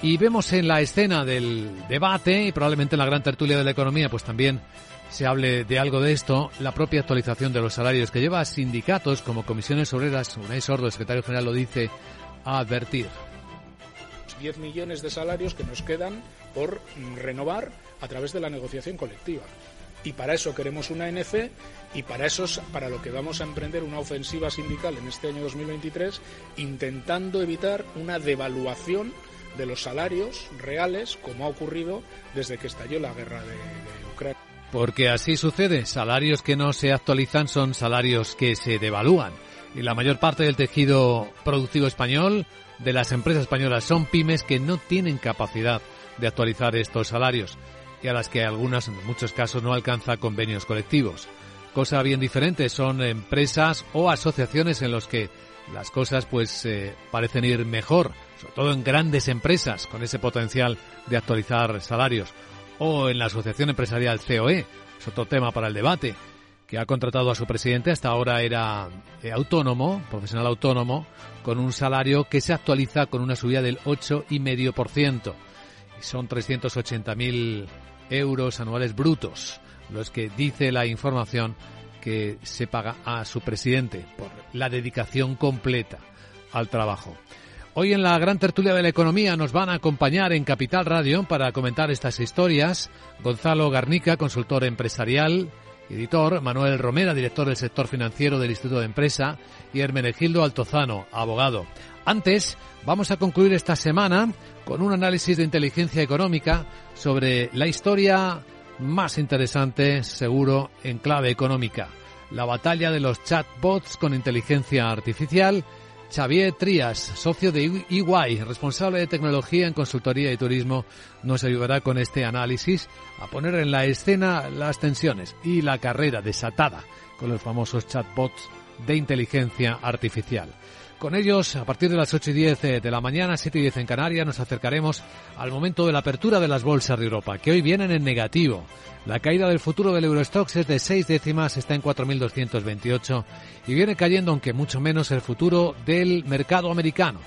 Y vemos en la escena del debate y probablemente en la gran tertulia de la economía, pues también se hable de algo de esto, la propia actualización de los salarios que lleva a sindicatos como comisiones obreras, Unai Sordo, el secretario general, lo dice, a advertir. 10 millones de salarios que nos quedan por renovar a través de la negociación colectiva. Y para eso queremos una NC y para eso es para lo que vamos a emprender una ofensiva sindical en este año 2023 intentando evitar una devaluación de los salarios reales, como ha ocurrido desde que estalló la guerra de, de Ucrania. Porque así sucede, salarios que no se actualizan son salarios que se devalúan. Y la mayor parte del tejido productivo español, de las empresas españolas, son pymes que no tienen capacidad de actualizar estos salarios y a las que algunas, en muchos casos, no alcanza convenios colectivos. Cosa bien diferente son empresas o asociaciones en los que las cosas pues eh, parecen ir mejor, sobre todo en grandes empresas con ese potencial de actualizar salarios o en la Asociación Empresarial COE, es otro tema para el debate, que ha contratado a su presidente, hasta ahora era eh, autónomo, profesional autónomo, con un salario que se actualiza con una subida del 8,5%. Y son 380.000 euros anuales brutos, los que dice la información que se paga a su presidente por la dedicación completa al trabajo. Hoy en la gran tertulia de la economía nos van a acompañar en Capital Radio para comentar estas historias Gonzalo Garnica, consultor empresarial, editor, Manuel Romera, director del sector financiero del Instituto de Empresa y Hermenegildo Altozano, abogado. Antes, vamos a concluir esta semana con un análisis de inteligencia económica sobre la historia más interesante, seguro, en clave económica. La batalla de los chatbots con inteligencia artificial. Xavier Trías, socio de EY, responsable de tecnología en consultoría y turismo, nos ayudará con este análisis a poner en la escena las tensiones y la carrera desatada con los famosos chatbots de inteligencia artificial. Con ellos, a partir de las 8 y 10 de la mañana, 7 y 10 en Canarias, nos acercaremos al momento de la apertura de las bolsas de Europa, que hoy vienen en negativo. La caída del futuro del Eurostox es de 6 décimas, está en 4.228 y viene cayendo, aunque mucho menos, el futuro del mercado americano.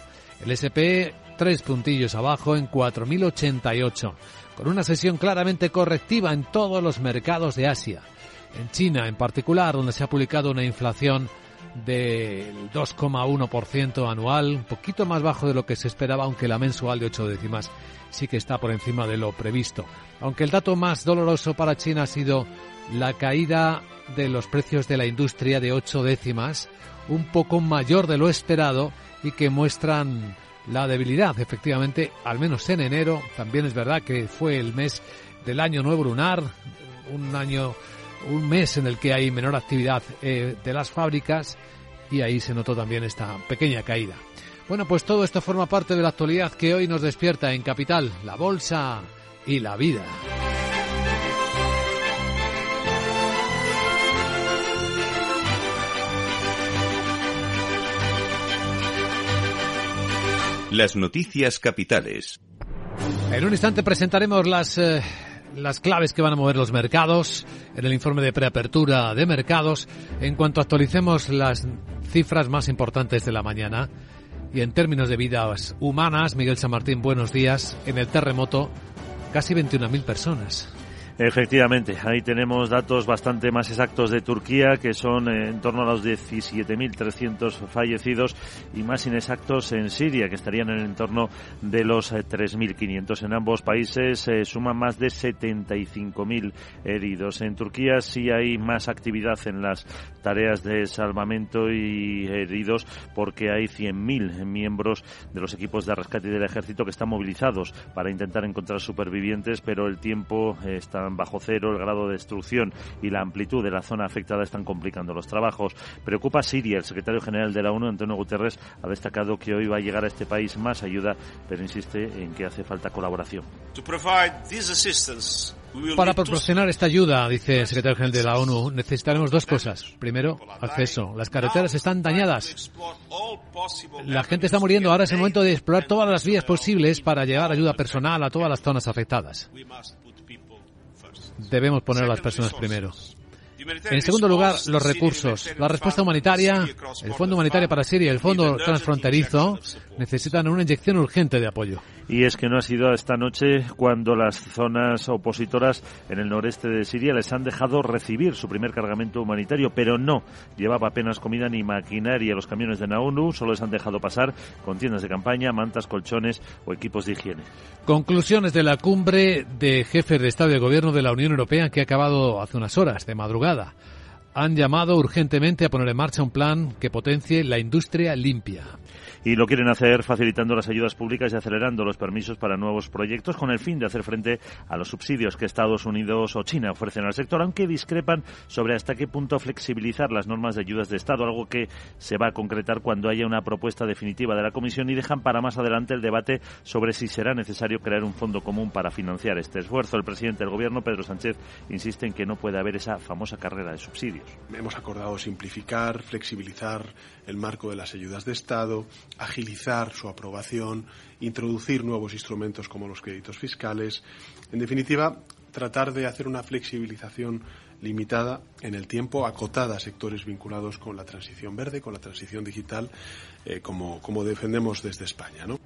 El SP tres puntillos abajo en 4.088, con una sesión claramente correctiva en todos los mercados de Asia. En China, en particular, donde se ha publicado una inflación del 2,1% anual, un poquito más bajo de lo que se esperaba, aunque la mensual de 8 décimas sí que está por encima de lo previsto. Aunque el dato más doloroso para China ha sido la caída de los precios de la industria de 8 décimas, un poco mayor de lo esperado y que muestran la debilidad, efectivamente, al menos en enero. También es verdad que fue el mes del año nuevo lunar, un año un mes en el que hay menor actividad eh, de las fábricas y ahí se notó también esta pequeña caída. Bueno, pues todo esto forma parte de la actualidad que hoy nos despierta en Capital, la bolsa y la vida. Las noticias capitales. En un instante presentaremos las eh, las claves que van a mover los mercados en el informe de preapertura de mercados en cuanto actualicemos las cifras más importantes de la mañana. Y en términos de vidas humanas, Miguel San Martín, buenos días. En el terremoto, casi 21.000 personas. Efectivamente, ahí tenemos datos bastante más exactos de Turquía, que son eh, en torno a los 17.300 fallecidos, y más inexactos en Siria, que estarían en el entorno de los 3.500. Eh, en ambos países se suman más de 75.000 heridos. En Turquía sí hay más actividad en las tareas de salvamento y heridos, porque hay 100.000 miembros de los equipos de rescate y del ejército que están movilizados para intentar encontrar supervivientes, pero el tiempo está bajo cero, el grado de destrucción y la amplitud de la zona afectada están complicando los trabajos. Preocupa Siria. El secretario general de la ONU, Antonio Guterres, ha destacado que hoy va a llegar a este país más ayuda, pero insiste en que hace falta colaboración. Para proporcionar esta ayuda, dice el secretario general de la ONU, necesitaremos dos cosas. Primero, acceso. Las carreteras están dañadas. La gente está muriendo. Ahora es el momento de explorar todas las vías posibles para llevar ayuda personal a todas las zonas afectadas debemos poner a las personas primero. En segundo lugar, los recursos. La respuesta humanitaria, el Fondo Humanitario para Siria y el Fondo Transfronterizo necesitan una inyección urgente de apoyo. Y es que no ha sido esta noche cuando las zonas opositoras en el noreste de Siria les han dejado recibir su primer cargamento humanitario, pero no llevaba apenas comida ni maquinaria. Los camiones de Naunu solo les han dejado pasar con tiendas de campaña, mantas, colchones o equipos de higiene. Conclusiones de la cumbre de jefes de Estado y de Gobierno de la Unión Europea que ha acabado hace unas horas, de madrugada. Han llamado urgentemente a poner en marcha un plan que potencie la industria limpia. Y lo quieren hacer facilitando las ayudas públicas y acelerando los permisos para nuevos proyectos con el fin de hacer frente a los subsidios que Estados Unidos o China ofrecen al sector, aunque discrepan sobre hasta qué punto flexibilizar las normas de ayudas de Estado, algo que se va a concretar cuando haya una propuesta definitiva de la Comisión y dejan para más adelante el debate sobre si será necesario crear un fondo común para financiar este esfuerzo. El presidente del Gobierno, Pedro Sánchez, insiste en que no puede haber esa famosa carrera de subsidios. Hemos acordado simplificar, flexibilizar el marco de las ayudas de Estado, agilizar su aprobación, introducir nuevos instrumentos como los créditos fiscales. En definitiva, tratar de hacer una flexibilización limitada en el tiempo, acotada a sectores vinculados con la transición verde, con la transición digital, eh, como, como defendemos desde España. ¿no?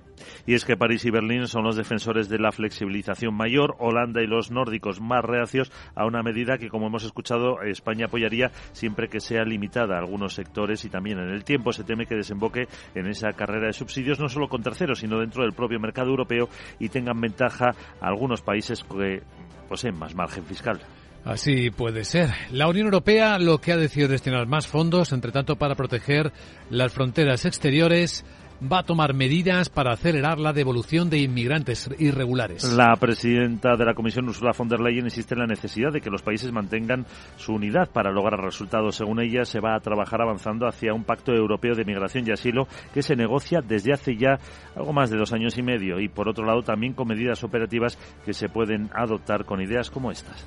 Y es que París y Berlín son los defensores de la flexibilización mayor, Holanda y los nórdicos más reacios a una medida que, como hemos escuchado, España apoyaría siempre que sea limitada a algunos sectores y también en el tiempo. Se teme que desemboque en esa carrera de subsidios no solo con terceros, sino dentro del propio mercado europeo y tengan ventaja a algunos países que poseen más margen fiscal. Así puede ser. La Unión Europea lo que ha decidido destinar más fondos, entre tanto, para proteger las fronteras exteriores va a tomar medidas para acelerar la devolución de inmigrantes irregulares. La presidenta de la Comisión, Ursula von der Leyen, insiste en la necesidad de que los países mantengan su unidad para lograr resultados. Según ella, se va a trabajar avanzando hacia un pacto europeo de migración y asilo que se negocia desde hace ya algo más de dos años y medio y, por otro lado, también con medidas operativas que se pueden adoptar con ideas como estas.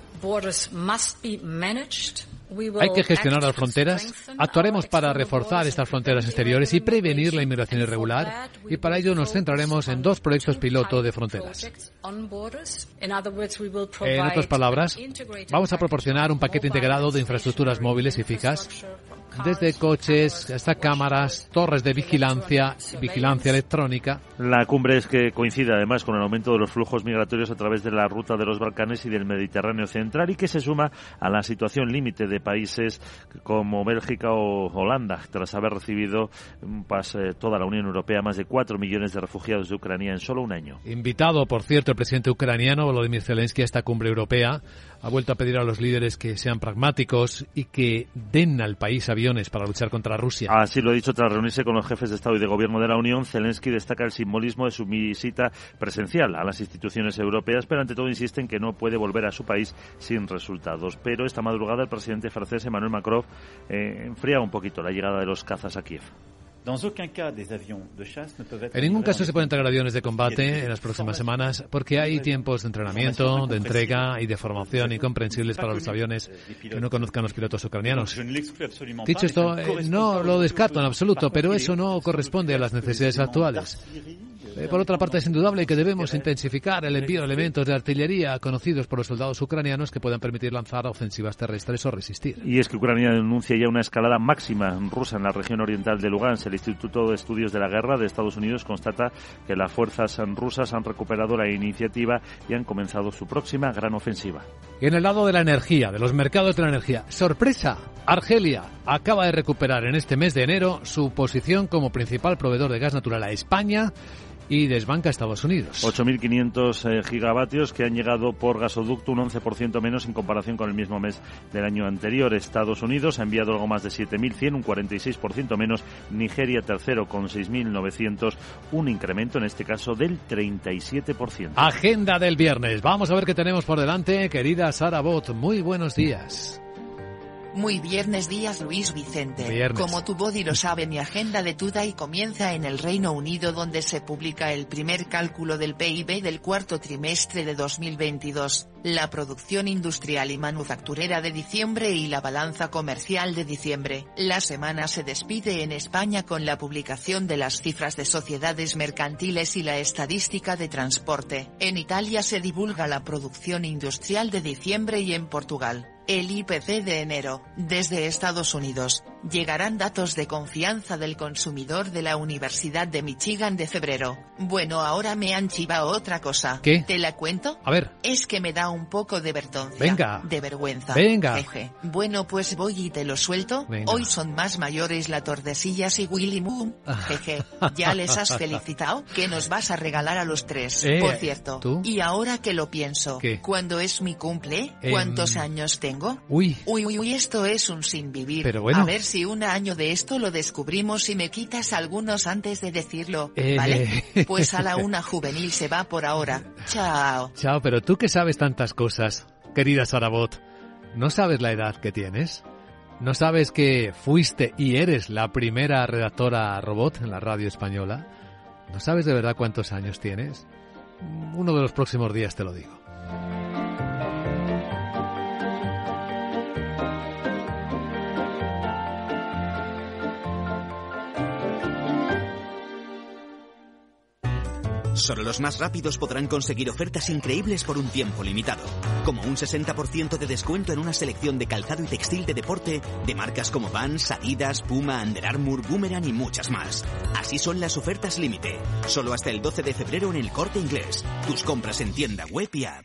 Hay que gestionar las fronteras. Actuaremos para reforzar estas fronteras exteriores y prevenir la inmigración irregular y para ello nos centraremos en dos proyectos piloto de fronteras. En otras palabras, vamos a proporcionar un paquete integrado de infraestructuras móviles y fijas desde coches hasta cámaras, torres de vigilancia, vigilancia electrónica. La cumbre es que coincide además con el aumento de los flujos migratorios a través de la ruta de los Balcanes y del Mediterráneo central y que se suma a la situación límite de países como Bélgica o Holanda, tras haber recibido pues, toda la Unión Europea más de 4 millones de refugiados de Ucrania en solo un año. Invitado, por cierto, el presidente ucraniano Volodymyr Zelensky a esta cumbre europea, ha vuelto a pedir a los líderes que sean pragmáticos y que den al país aviones para luchar contra Rusia. Así lo ha dicho tras reunirse con los jefes de Estado y de Gobierno de la Unión. Zelensky destaca el simbolismo de su visita presencial a las instituciones europeas, pero ante todo insiste en que no puede volver a su país sin resultados. Pero esta madrugada el presidente francés Emmanuel Macron eh, enfría un poquito la llegada de los cazas a Kiev. En ningún caso se pueden entregar aviones de combate en las próximas semanas porque hay tiempos de entrenamiento, de entrega y de formación incomprensibles para los aviones que no conozcan los pilotos ucranianos. Dicho esto, eh, no lo descarto en absoluto, pero eso no corresponde a las necesidades actuales. Eh, por otra parte, es indudable que debemos intensificar el envío de elementos de artillería conocidos por los soldados ucranianos que puedan permitir lanzar ofensivas terrestres o resistir. Y es que Ucrania denuncia ya una escalada máxima rusa en la región oriental de Lugansk. El Instituto de Estudios de la Guerra de Estados Unidos constata que las fuerzas rusas han recuperado la iniciativa y han comenzado su próxima gran ofensiva. Y en el lado de la energía, de los mercados de la energía, sorpresa, Argelia acaba de recuperar en este mes de enero su posición como principal proveedor de gas natural a España y desbanca a Estados Unidos. 8.500 eh, gigavatios que han llegado por gasoducto, un 11% menos en comparación con el mismo mes del año anterior. Estados Unidos ha enviado algo más de 7.100, un 46% menos. Nigeria tercero con 6.900, un incremento en este caso del 37%. Agenda del viernes. Vamos a ver qué tenemos por delante, querida Sara Bot. Muy buenos días. Muy viernes días Luis Vicente. Como tu body lo sabe mi agenda de y comienza en el Reino Unido donde se publica el primer cálculo del PIB del cuarto trimestre de 2022, la producción industrial y manufacturera de diciembre y la balanza comercial de diciembre. La semana se despide en España con la publicación de las cifras de sociedades mercantiles y la estadística de transporte. En Italia se divulga la producción industrial de diciembre y en Portugal el IPC de enero, desde Estados Unidos, llegarán datos de confianza del consumidor de la Universidad de Michigan de febrero. Bueno, ahora me han chivado otra cosa. ¿Qué? ¿Te la cuento? A ver. Es que me da un poco de vertoncia. Venga. De vergüenza. Venga. Jeje. Bueno, pues voy y te lo suelto. Hoy son más mayores la Tordesillas y Willy Moon. [LAUGHS] Jeje. ¿Ya les has felicitado? ¿Qué nos vas a regalar a los tres? Eh, Por cierto. ¿tú? Y ahora que lo pienso. ¿Qué? ¿Cuándo es mi cumple? Em, ¿Cuántos años tengo? Uy. Uy, uy, uy, esto es un sin vivir. Pero bueno. A ver si un año de esto lo descubrimos y me quitas algunos antes de decirlo, Eh. ¿vale? [LAUGHS] Pues a la una juvenil se va por ahora. Chao. Chao, pero tú que sabes tantas cosas, querida Sarabot, ¿no sabes la edad que tienes? ¿No sabes que fuiste y eres la primera redactora robot en la radio española? ¿No sabes de verdad cuántos años tienes? Uno de los próximos días te lo digo. Solo los más rápidos podrán conseguir ofertas increíbles por un tiempo limitado, como un 60% de descuento en una selección de calzado y textil de deporte de marcas como Vans, Adidas, Puma, Under Armour, Boomerang y muchas más. Así son las ofertas límite, solo hasta el 12 de febrero en el Corte Inglés. Tus compras en tienda web y app.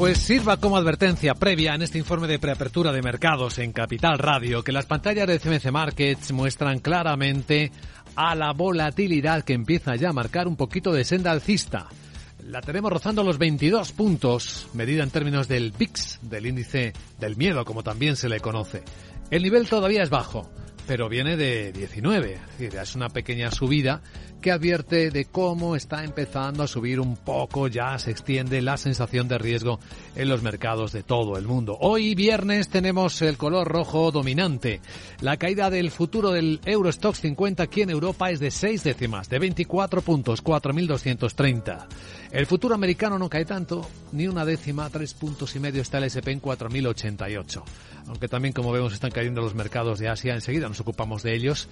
Pues sirva como advertencia previa en este informe de preapertura de mercados en Capital Radio que las pantallas de CMC Markets muestran claramente a la volatilidad que empieza ya a marcar un poquito de senda alcista. La tenemos rozando los 22 puntos, medida en términos del VIX, del índice del miedo, como también se le conoce. El nivel todavía es bajo, pero viene de 19, es es una pequeña subida que advierte de cómo está empezando a subir un poco, ya se extiende la sensación de riesgo en los mercados de todo el mundo. Hoy viernes tenemos el color rojo dominante. La caída del futuro del Eurostox 50 aquí en Europa es de 6 décimas, de 24 puntos, 4.230. El futuro americano no cae tanto, ni una décima, tres puntos y medio está el SP en 4.088. Aunque también, como vemos, están cayendo los mercados de Asia. Enseguida nos ocupamos de ellos.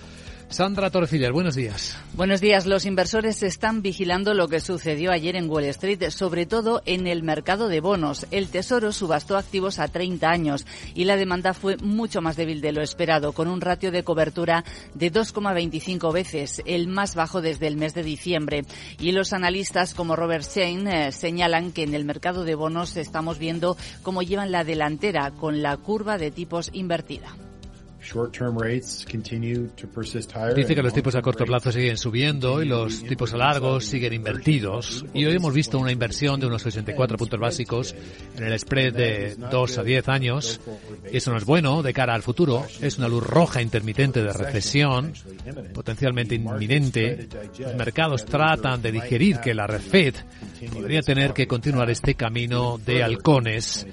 Sandra Torreciller, buenos días. Buenos días. Los inversores están vigilando lo que sucedió ayer en Wall Street, sobre todo en el mercado de bonos. El Tesoro subastó activos a 30 años y la demanda fue mucho más débil de lo esperado, con un ratio de cobertura de 2,25 veces, el más bajo desde el mes de diciembre. Y los analistas como Robert Shane eh, señalan que en el mercado de bonos estamos viendo cómo llevan la delantera con la curva de tipos invertida. Dice que los tipos a corto plazo siguen subiendo y los tipos a largos siguen invertidos. Y hoy hemos visto una inversión de unos 64 puntos básicos en el spread de 2 a 10 años. Eso no es bueno de cara al futuro. Es una luz roja intermitente de recesión, potencialmente inminente. Los mercados tratan de digerir que la Red Fed podría tener que continuar este camino de halcones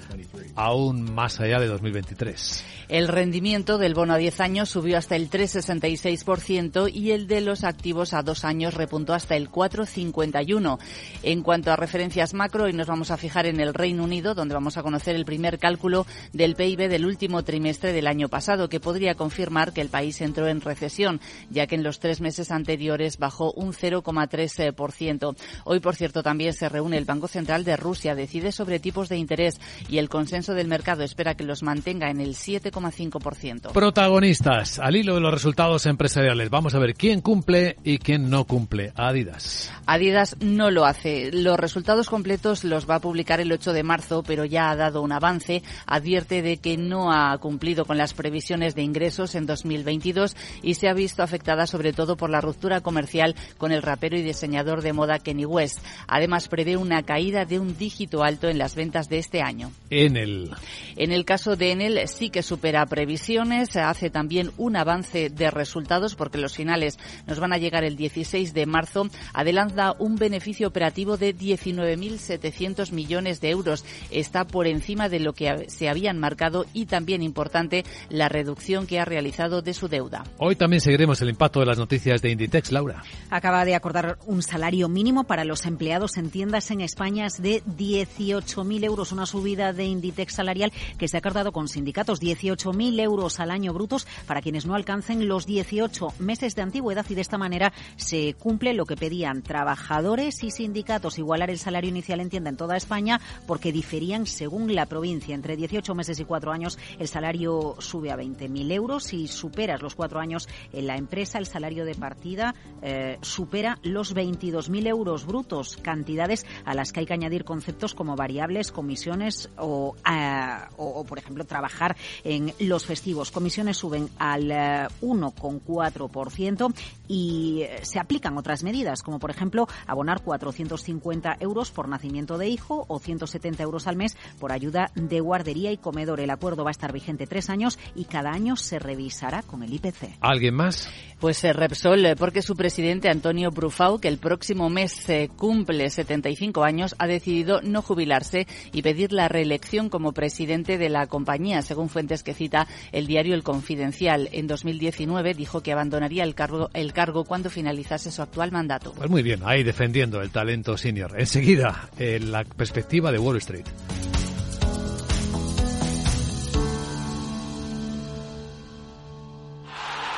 aún más allá de 2023. El rendimiento del bono a 10 años subió hasta el 3,66% y el de los activos a dos años repuntó hasta el 4,51%. En cuanto a referencias macro, hoy nos vamos a fijar en el Reino Unido, donde vamos a conocer el primer cálculo del PIB del último trimestre del año pasado, que podría confirmar que el país entró en recesión, ya que en los tres meses anteriores bajó un 0,3%. Hoy, por cierto, también se reúne el Banco Central de Rusia, decide sobre tipos de interés y el consenso del mercado espera que los mantenga en el 7,5%. Protagonistas, al hilo de los resultados empresariales. Vamos a ver quién cumple y quién no cumple. Adidas. Adidas no lo hace. Los resultados completos los va a publicar el 8 de marzo, pero ya ha dado un avance. Advierte de que no ha cumplido con las previsiones de ingresos en 2022 y se ha visto afectada sobre todo por la ruptura comercial con el rapero y diseñador de moda Kenny West. Además, prevé una caída de un dígito alto en las ventas de este año. En el en el caso de Enel sí que supera previsiones, hace también un avance de resultados porque los finales nos van a llegar el 16 de marzo. Adelanta un beneficio operativo de 19.700 millones de euros. Está por encima de lo que se habían marcado y también importante la reducción que ha realizado de su deuda. Hoy también seguiremos el impacto de las noticias de Inditex, Laura. Acaba de acordar un salario mínimo para los empleados en tiendas en España de 18.000 euros, una subida de Inditex salarial que se ha acordado con sindicatos. 18.000 euros al año brutos para quienes no alcancen los 18 meses de antigüedad y de esta manera se cumple lo que pedían trabajadores y sindicatos, igualar el salario inicial en tienda en toda España porque diferían según la provincia. Entre 18 meses y 4 años el salario sube a 20.000 euros. Si superas los 4 años en la empresa, el salario de partida eh, supera los 22.000 euros brutos, cantidades a las que hay que añadir conceptos como variables, comisiones o, eh, o, por ejemplo, trabajar en los festivos. Comisiones suben al 1,4% eh, y se aplican otras medidas, como por ejemplo abonar 450 euros por nacimiento de hijo o 170 euros al mes por ayuda de guardería y comedor. El acuerdo va a estar vigente tres años y cada año se revisará con el IPC. ¿Alguien más? Pues eh, Repsol, eh, porque su presidente Antonio Brufau, que el próximo mes se cumple 75 años, ha decidido no jubilarse y pedir la reelección como presidente de la compañía, según fuentes que cita el diario El Confidencial. En 2019 dijo que abandonaría el cargo, el cargo cuando finalizase su actual mandato. Pues muy bien, ahí defendiendo el talento senior. Enseguida, en la perspectiva de Wall Street.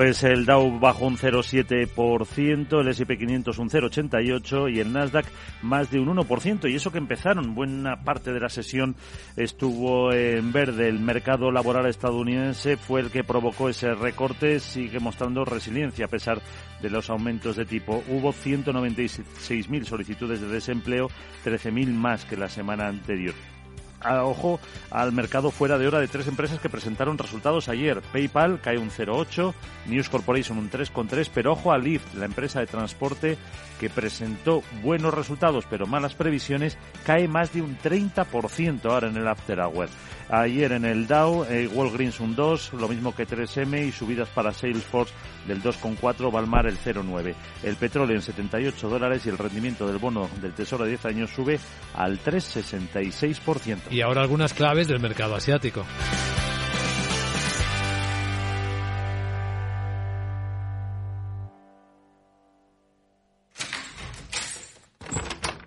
Pues el Dow bajó un 0,7%, el S&P 500 un 0,88% y el Nasdaq más de un 1%. Y eso que empezaron, buena parte de la sesión estuvo en verde. El mercado laboral estadounidense fue el que provocó ese recorte, sigue mostrando resiliencia a pesar de los aumentos de tipo. Hubo 196.000 solicitudes de desempleo, 13.000 más que la semana anterior ojo al mercado fuera de hora de tres empresas que presentaron resultados ayer. PayPal cae un 0,8, News Corporation un 3,3, pero ojo a Lyft, la empresa de transporte que presentó buenos resultados pero malas previsiones, cae más de un 30% ahora en el After Hour. Ayer en el Dow, eh, Walgreens un 2, lo mismo que 3M y subidas para Salesforce del 2,4, Valmar el 0,9. El petróleo en 78 dólares y el rendimiento del bono del Tesoro de 10 años sube al 3,66%. Y ahora algunas claves del mercado asiático.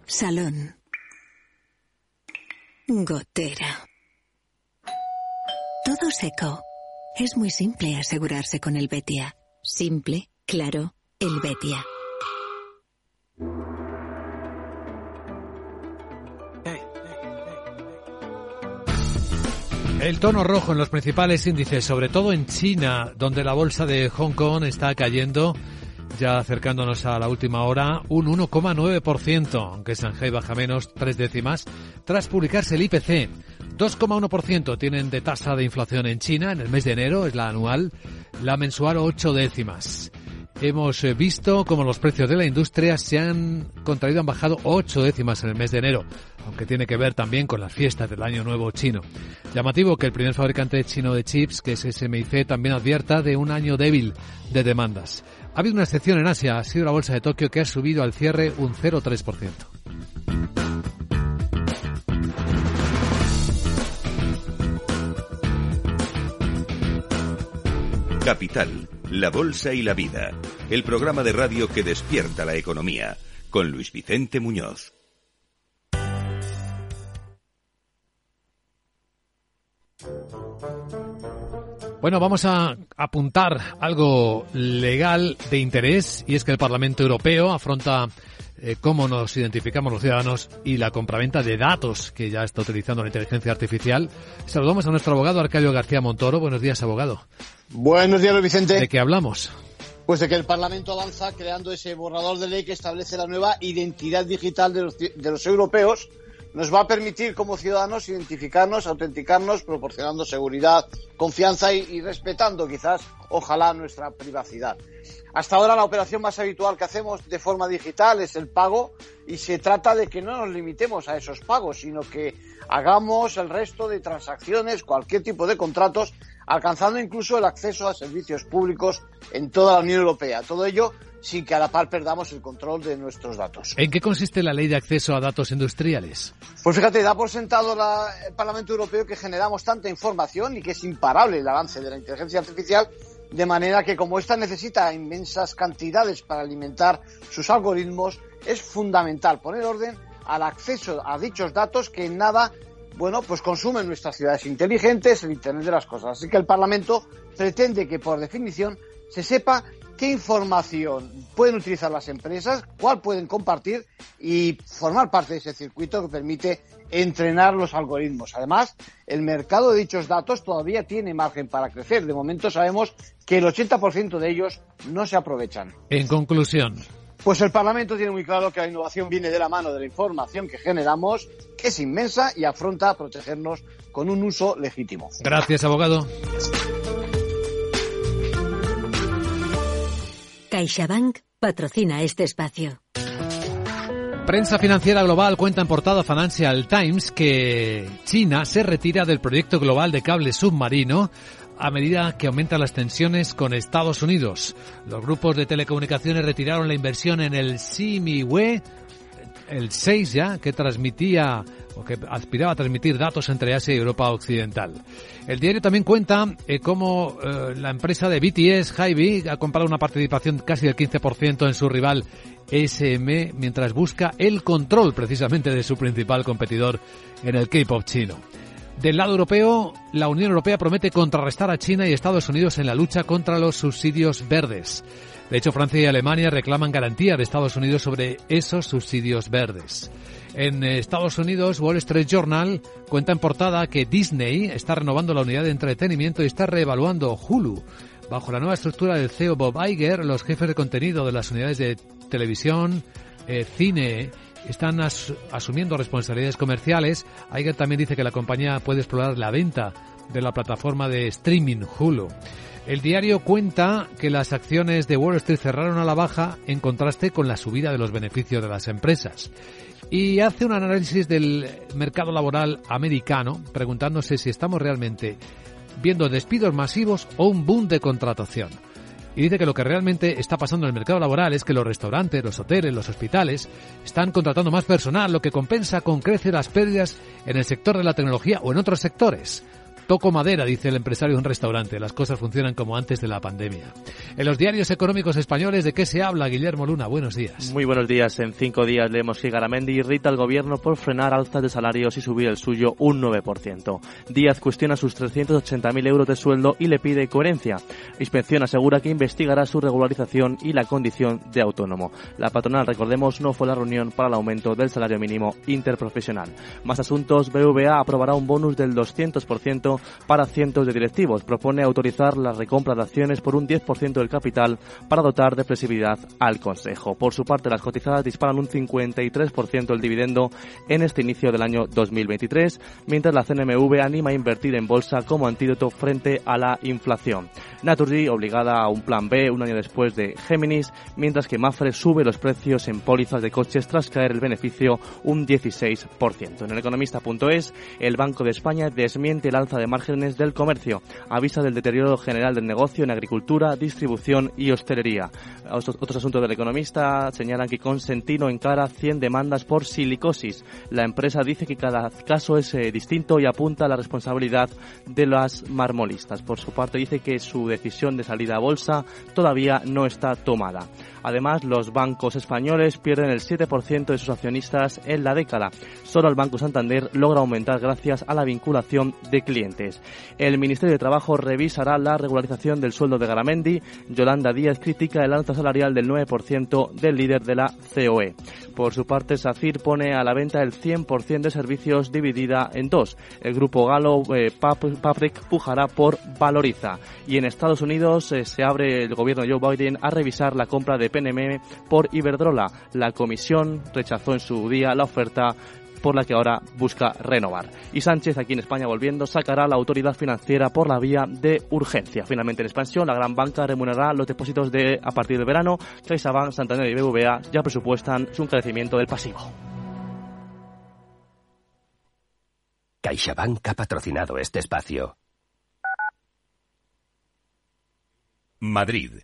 Salón. Gotera. Todo seco. Es muy simple asegurarse con el Betia. Simple, claro, el Betia. El tono rojo en los principales índices, sobre todo en China, donde la bolsa de Hong Kong está cayendo ya acercándonos a la última hora, un 1,9%, aunque Shanghai baja menos tres décimas, tras publicarse el IPC. 2,1% tienen de tasa de inflación en China en el mes de enero, es la anual, la mensual ocho décimas. Hemos eh, visto cómo los precios de la industria se han contraído, han bajado ocho décimas en el mes de enero, aunque tiene que ver también con las fiestas del Año Nuevo chino. Llamativo que el primer fabricante chino de chips, que es SMIC, también advierta de un año débil de demandas. Ha habido una excepción en Asia, ha sido la bolsa de Tokio que ha subido al cierre un 0,3%. Capital, la Bolsa y la Vida, el programa de radio que despierta la economía, con Luis Vicente Muñoz. Bueno, vamos a apuntar algo legal de interés y es que el Parlamento Europeo afronta eh, cómo nos identificamos los ciudadanos y la compraventa de datos que ya está utilizando la inteligencia artificial. Saludamos a nuestro abogado Arcadio García Montoro. Buenos días, abogado. Buenos días, Vicente. ¿De qué hablamos? Pues de que el Parlamento avanza creando ese borrador de ley que establece la nueva identidad digital de los, de los europeos nos va a permitir como ciudadanos identificarnos, autenticarnos, proporcionando seguridad, confianza y, y, respetando quizás, ojalá, nuestra privacidad. Hasta ahora la operación más habitual que hacemos de forma digital es el pago y se trata de que no nos limitemos a esos pagos, sino que hagamos el resto de transacciones, cualquier tipo de contratos, alcanzando incluso el acceso a servicios públicos en toda la Unión Europea. Todo ello sin que a la par perdamos el control de nuestros datos. ¿En qué consiste la ley de acceso a datos industriales? Pues fíjate, da por sentado la, el Parlamento Europeo que generamos tanta información y que es imparable el avance de la inteligencia artificial, de manera que como ésta necesita inmensas cantidades para alimentar sus algoritmos, es fundamental poner orden al acceso a dichos datos que en nada bueno, pues consumen nuestras ciudades inteligentes, el Internet de las cosas. Así que el Parlamento pretende que, por definición, se sepa qué información pueden utilizar las empresas, cuál pueden compartir y formar parte de ese circuito que permite entrenar los algoritmos. Además, el mercado de dichos datos todavía tiene margen para crecer. De momento sabemos que el 80% de ellos no se aprovechan. En conclusión. Pues el Parlamento tiene muy claro que la innovación viene de la mano de la información que generamos, que es inmensa y afronta a protegernos con un uso legítimo. Gracias, abogado. CaixaBank patrocina este espacio. Prensa financiera global cuenta en portada Financial Times que China se retira del proyecto global de cable submarino a medida que aumentan las tensiones con Estados Unidos. Los grupos de telecomunicaciones retiraron la inversión en el Simiwe, el 6 ya, que transmitía o que aspiraba a transmitir datos entre Asia y Europa Occidental. El diario también cuenta eh, cómo eh, la empresa de BTS, Hybe, ha comprado una participación casi del 15% en su rival SM, mientras busca el control precisamente de su principal competidor en el K-pop chino. Del lado europeo, la Unión Europea promete contrarrestar a China y Estados Unidos en la lucha contra los subsidios verdes. De hecho, Francia y Alemania reclaman garantía de Estados Unidos sobre esos subsidios verdes. En Estados Unidos, Wall Street Journal cuenta en portada que Disney está renovando la unidad de entretenimiento y está reevaluando Hulu. Bajo la nueva estructura del CEO Bob Iger, los jefes de contenido de las unidades de televisión, eh, cine, están as asumiendo responsabilidades comerciales. Iger también dice que la compañía puede explorar la venta de la plataforma de streaming Hulu. El diario cuenta que las acciones de Wall Street cerraron a la baja en contraste con la subida de los beneficios de las empresas y hace un análisis del mercado laboral americano, preguntándose si estamos realmente viendo despidos masivos o un boom de contratación. Y dice que lo que realmente está pasando en el mercado laboral es que los restaurantes, los hoteles, los hospitales están contratando más personal, lo que compensa con crecer las pérdidas en el sector de la tecnología o en otros sectores. Toco madera, dice el empresario de un restaurante. Las cosas funcionan como antes de la pandemia. En los diarios económicos españoles, ¿de qué se habla, Guillermo Luna? Buenos días. Muy buenos días. En cinco días leemos que Garamendi irrita al gobierno por frenar alzas de salarios y subir el suyo un 9%. Díaz cuestiona sus 380.000 euros de sueldo y le pide coherencia. Inspección asegura que investigará su regularización y la condición de autónomo. La patronal, recordemos, no fue la reunión para el aumento del salario mínimo interprofesional. Más asuntos, BVA aprobará un bonus del 200% para cientos de directivos. Propone autorizar la recompra de acciones por un 10% del capital para dotar de flexibilidad al Consejo. Por su parte, las cotizadas disparan un 53% el dividendo en este inicio del año 2023, mientras la CNMV anima a invertir en bolsa como antídoto frente a la inflación. Naturgy obligada a un plan B un año después de Géminis, mientras que Mafre sube los precios en pólizas de coches tras caer el beneficio un 16%. En el economista.es, el Banco de España desmiente el alza de márgenes del comercio, avisa del deterioro general del negocio en agricultura, distribución y hostelería. Otros asuntos del economista señalan que Consentino encara 100 demandas por silicosis. La empresa dice que cada caso es eh, distinto y apunta a la responsabilidad de las marmolistas. Por su parte dice que su decisión de salida a bolsa todavía no está tomada. Además, los bancos españoles pierden el 7% de sus accionistas en la década. Solo el Banco Santander logra aumentar gracias a la vinculación de clientes. El Ministerio de Trabajo revisará la regularización del sueldo de Garamendi. Yolanda Díaz critica el alza salarial del 9% del líder de la COE. Por su parte, SACIR pone a la venta el 100% de servicios dividida en dos. El grupo galo eh, pujará por Valoriza. Y en Estados Unidos eh, se abre el gobierno de Joe Biden a revisar la compra de PNM por Iberdrola. La comisión rechazó en su día la oferta por la que ahora busca renovar. Y Sánchez, aquí en España volviendo, sacará la autoridad financiera por la vía de urgencia. Finalmente en expansión, la gran banca remunerará los depósitos de a partir del verano. CaixaBank, Santander y BBVA ya presupuestan su crecimiento del pasivo. CaixaBank ha patrocinado este espacio. Madrid,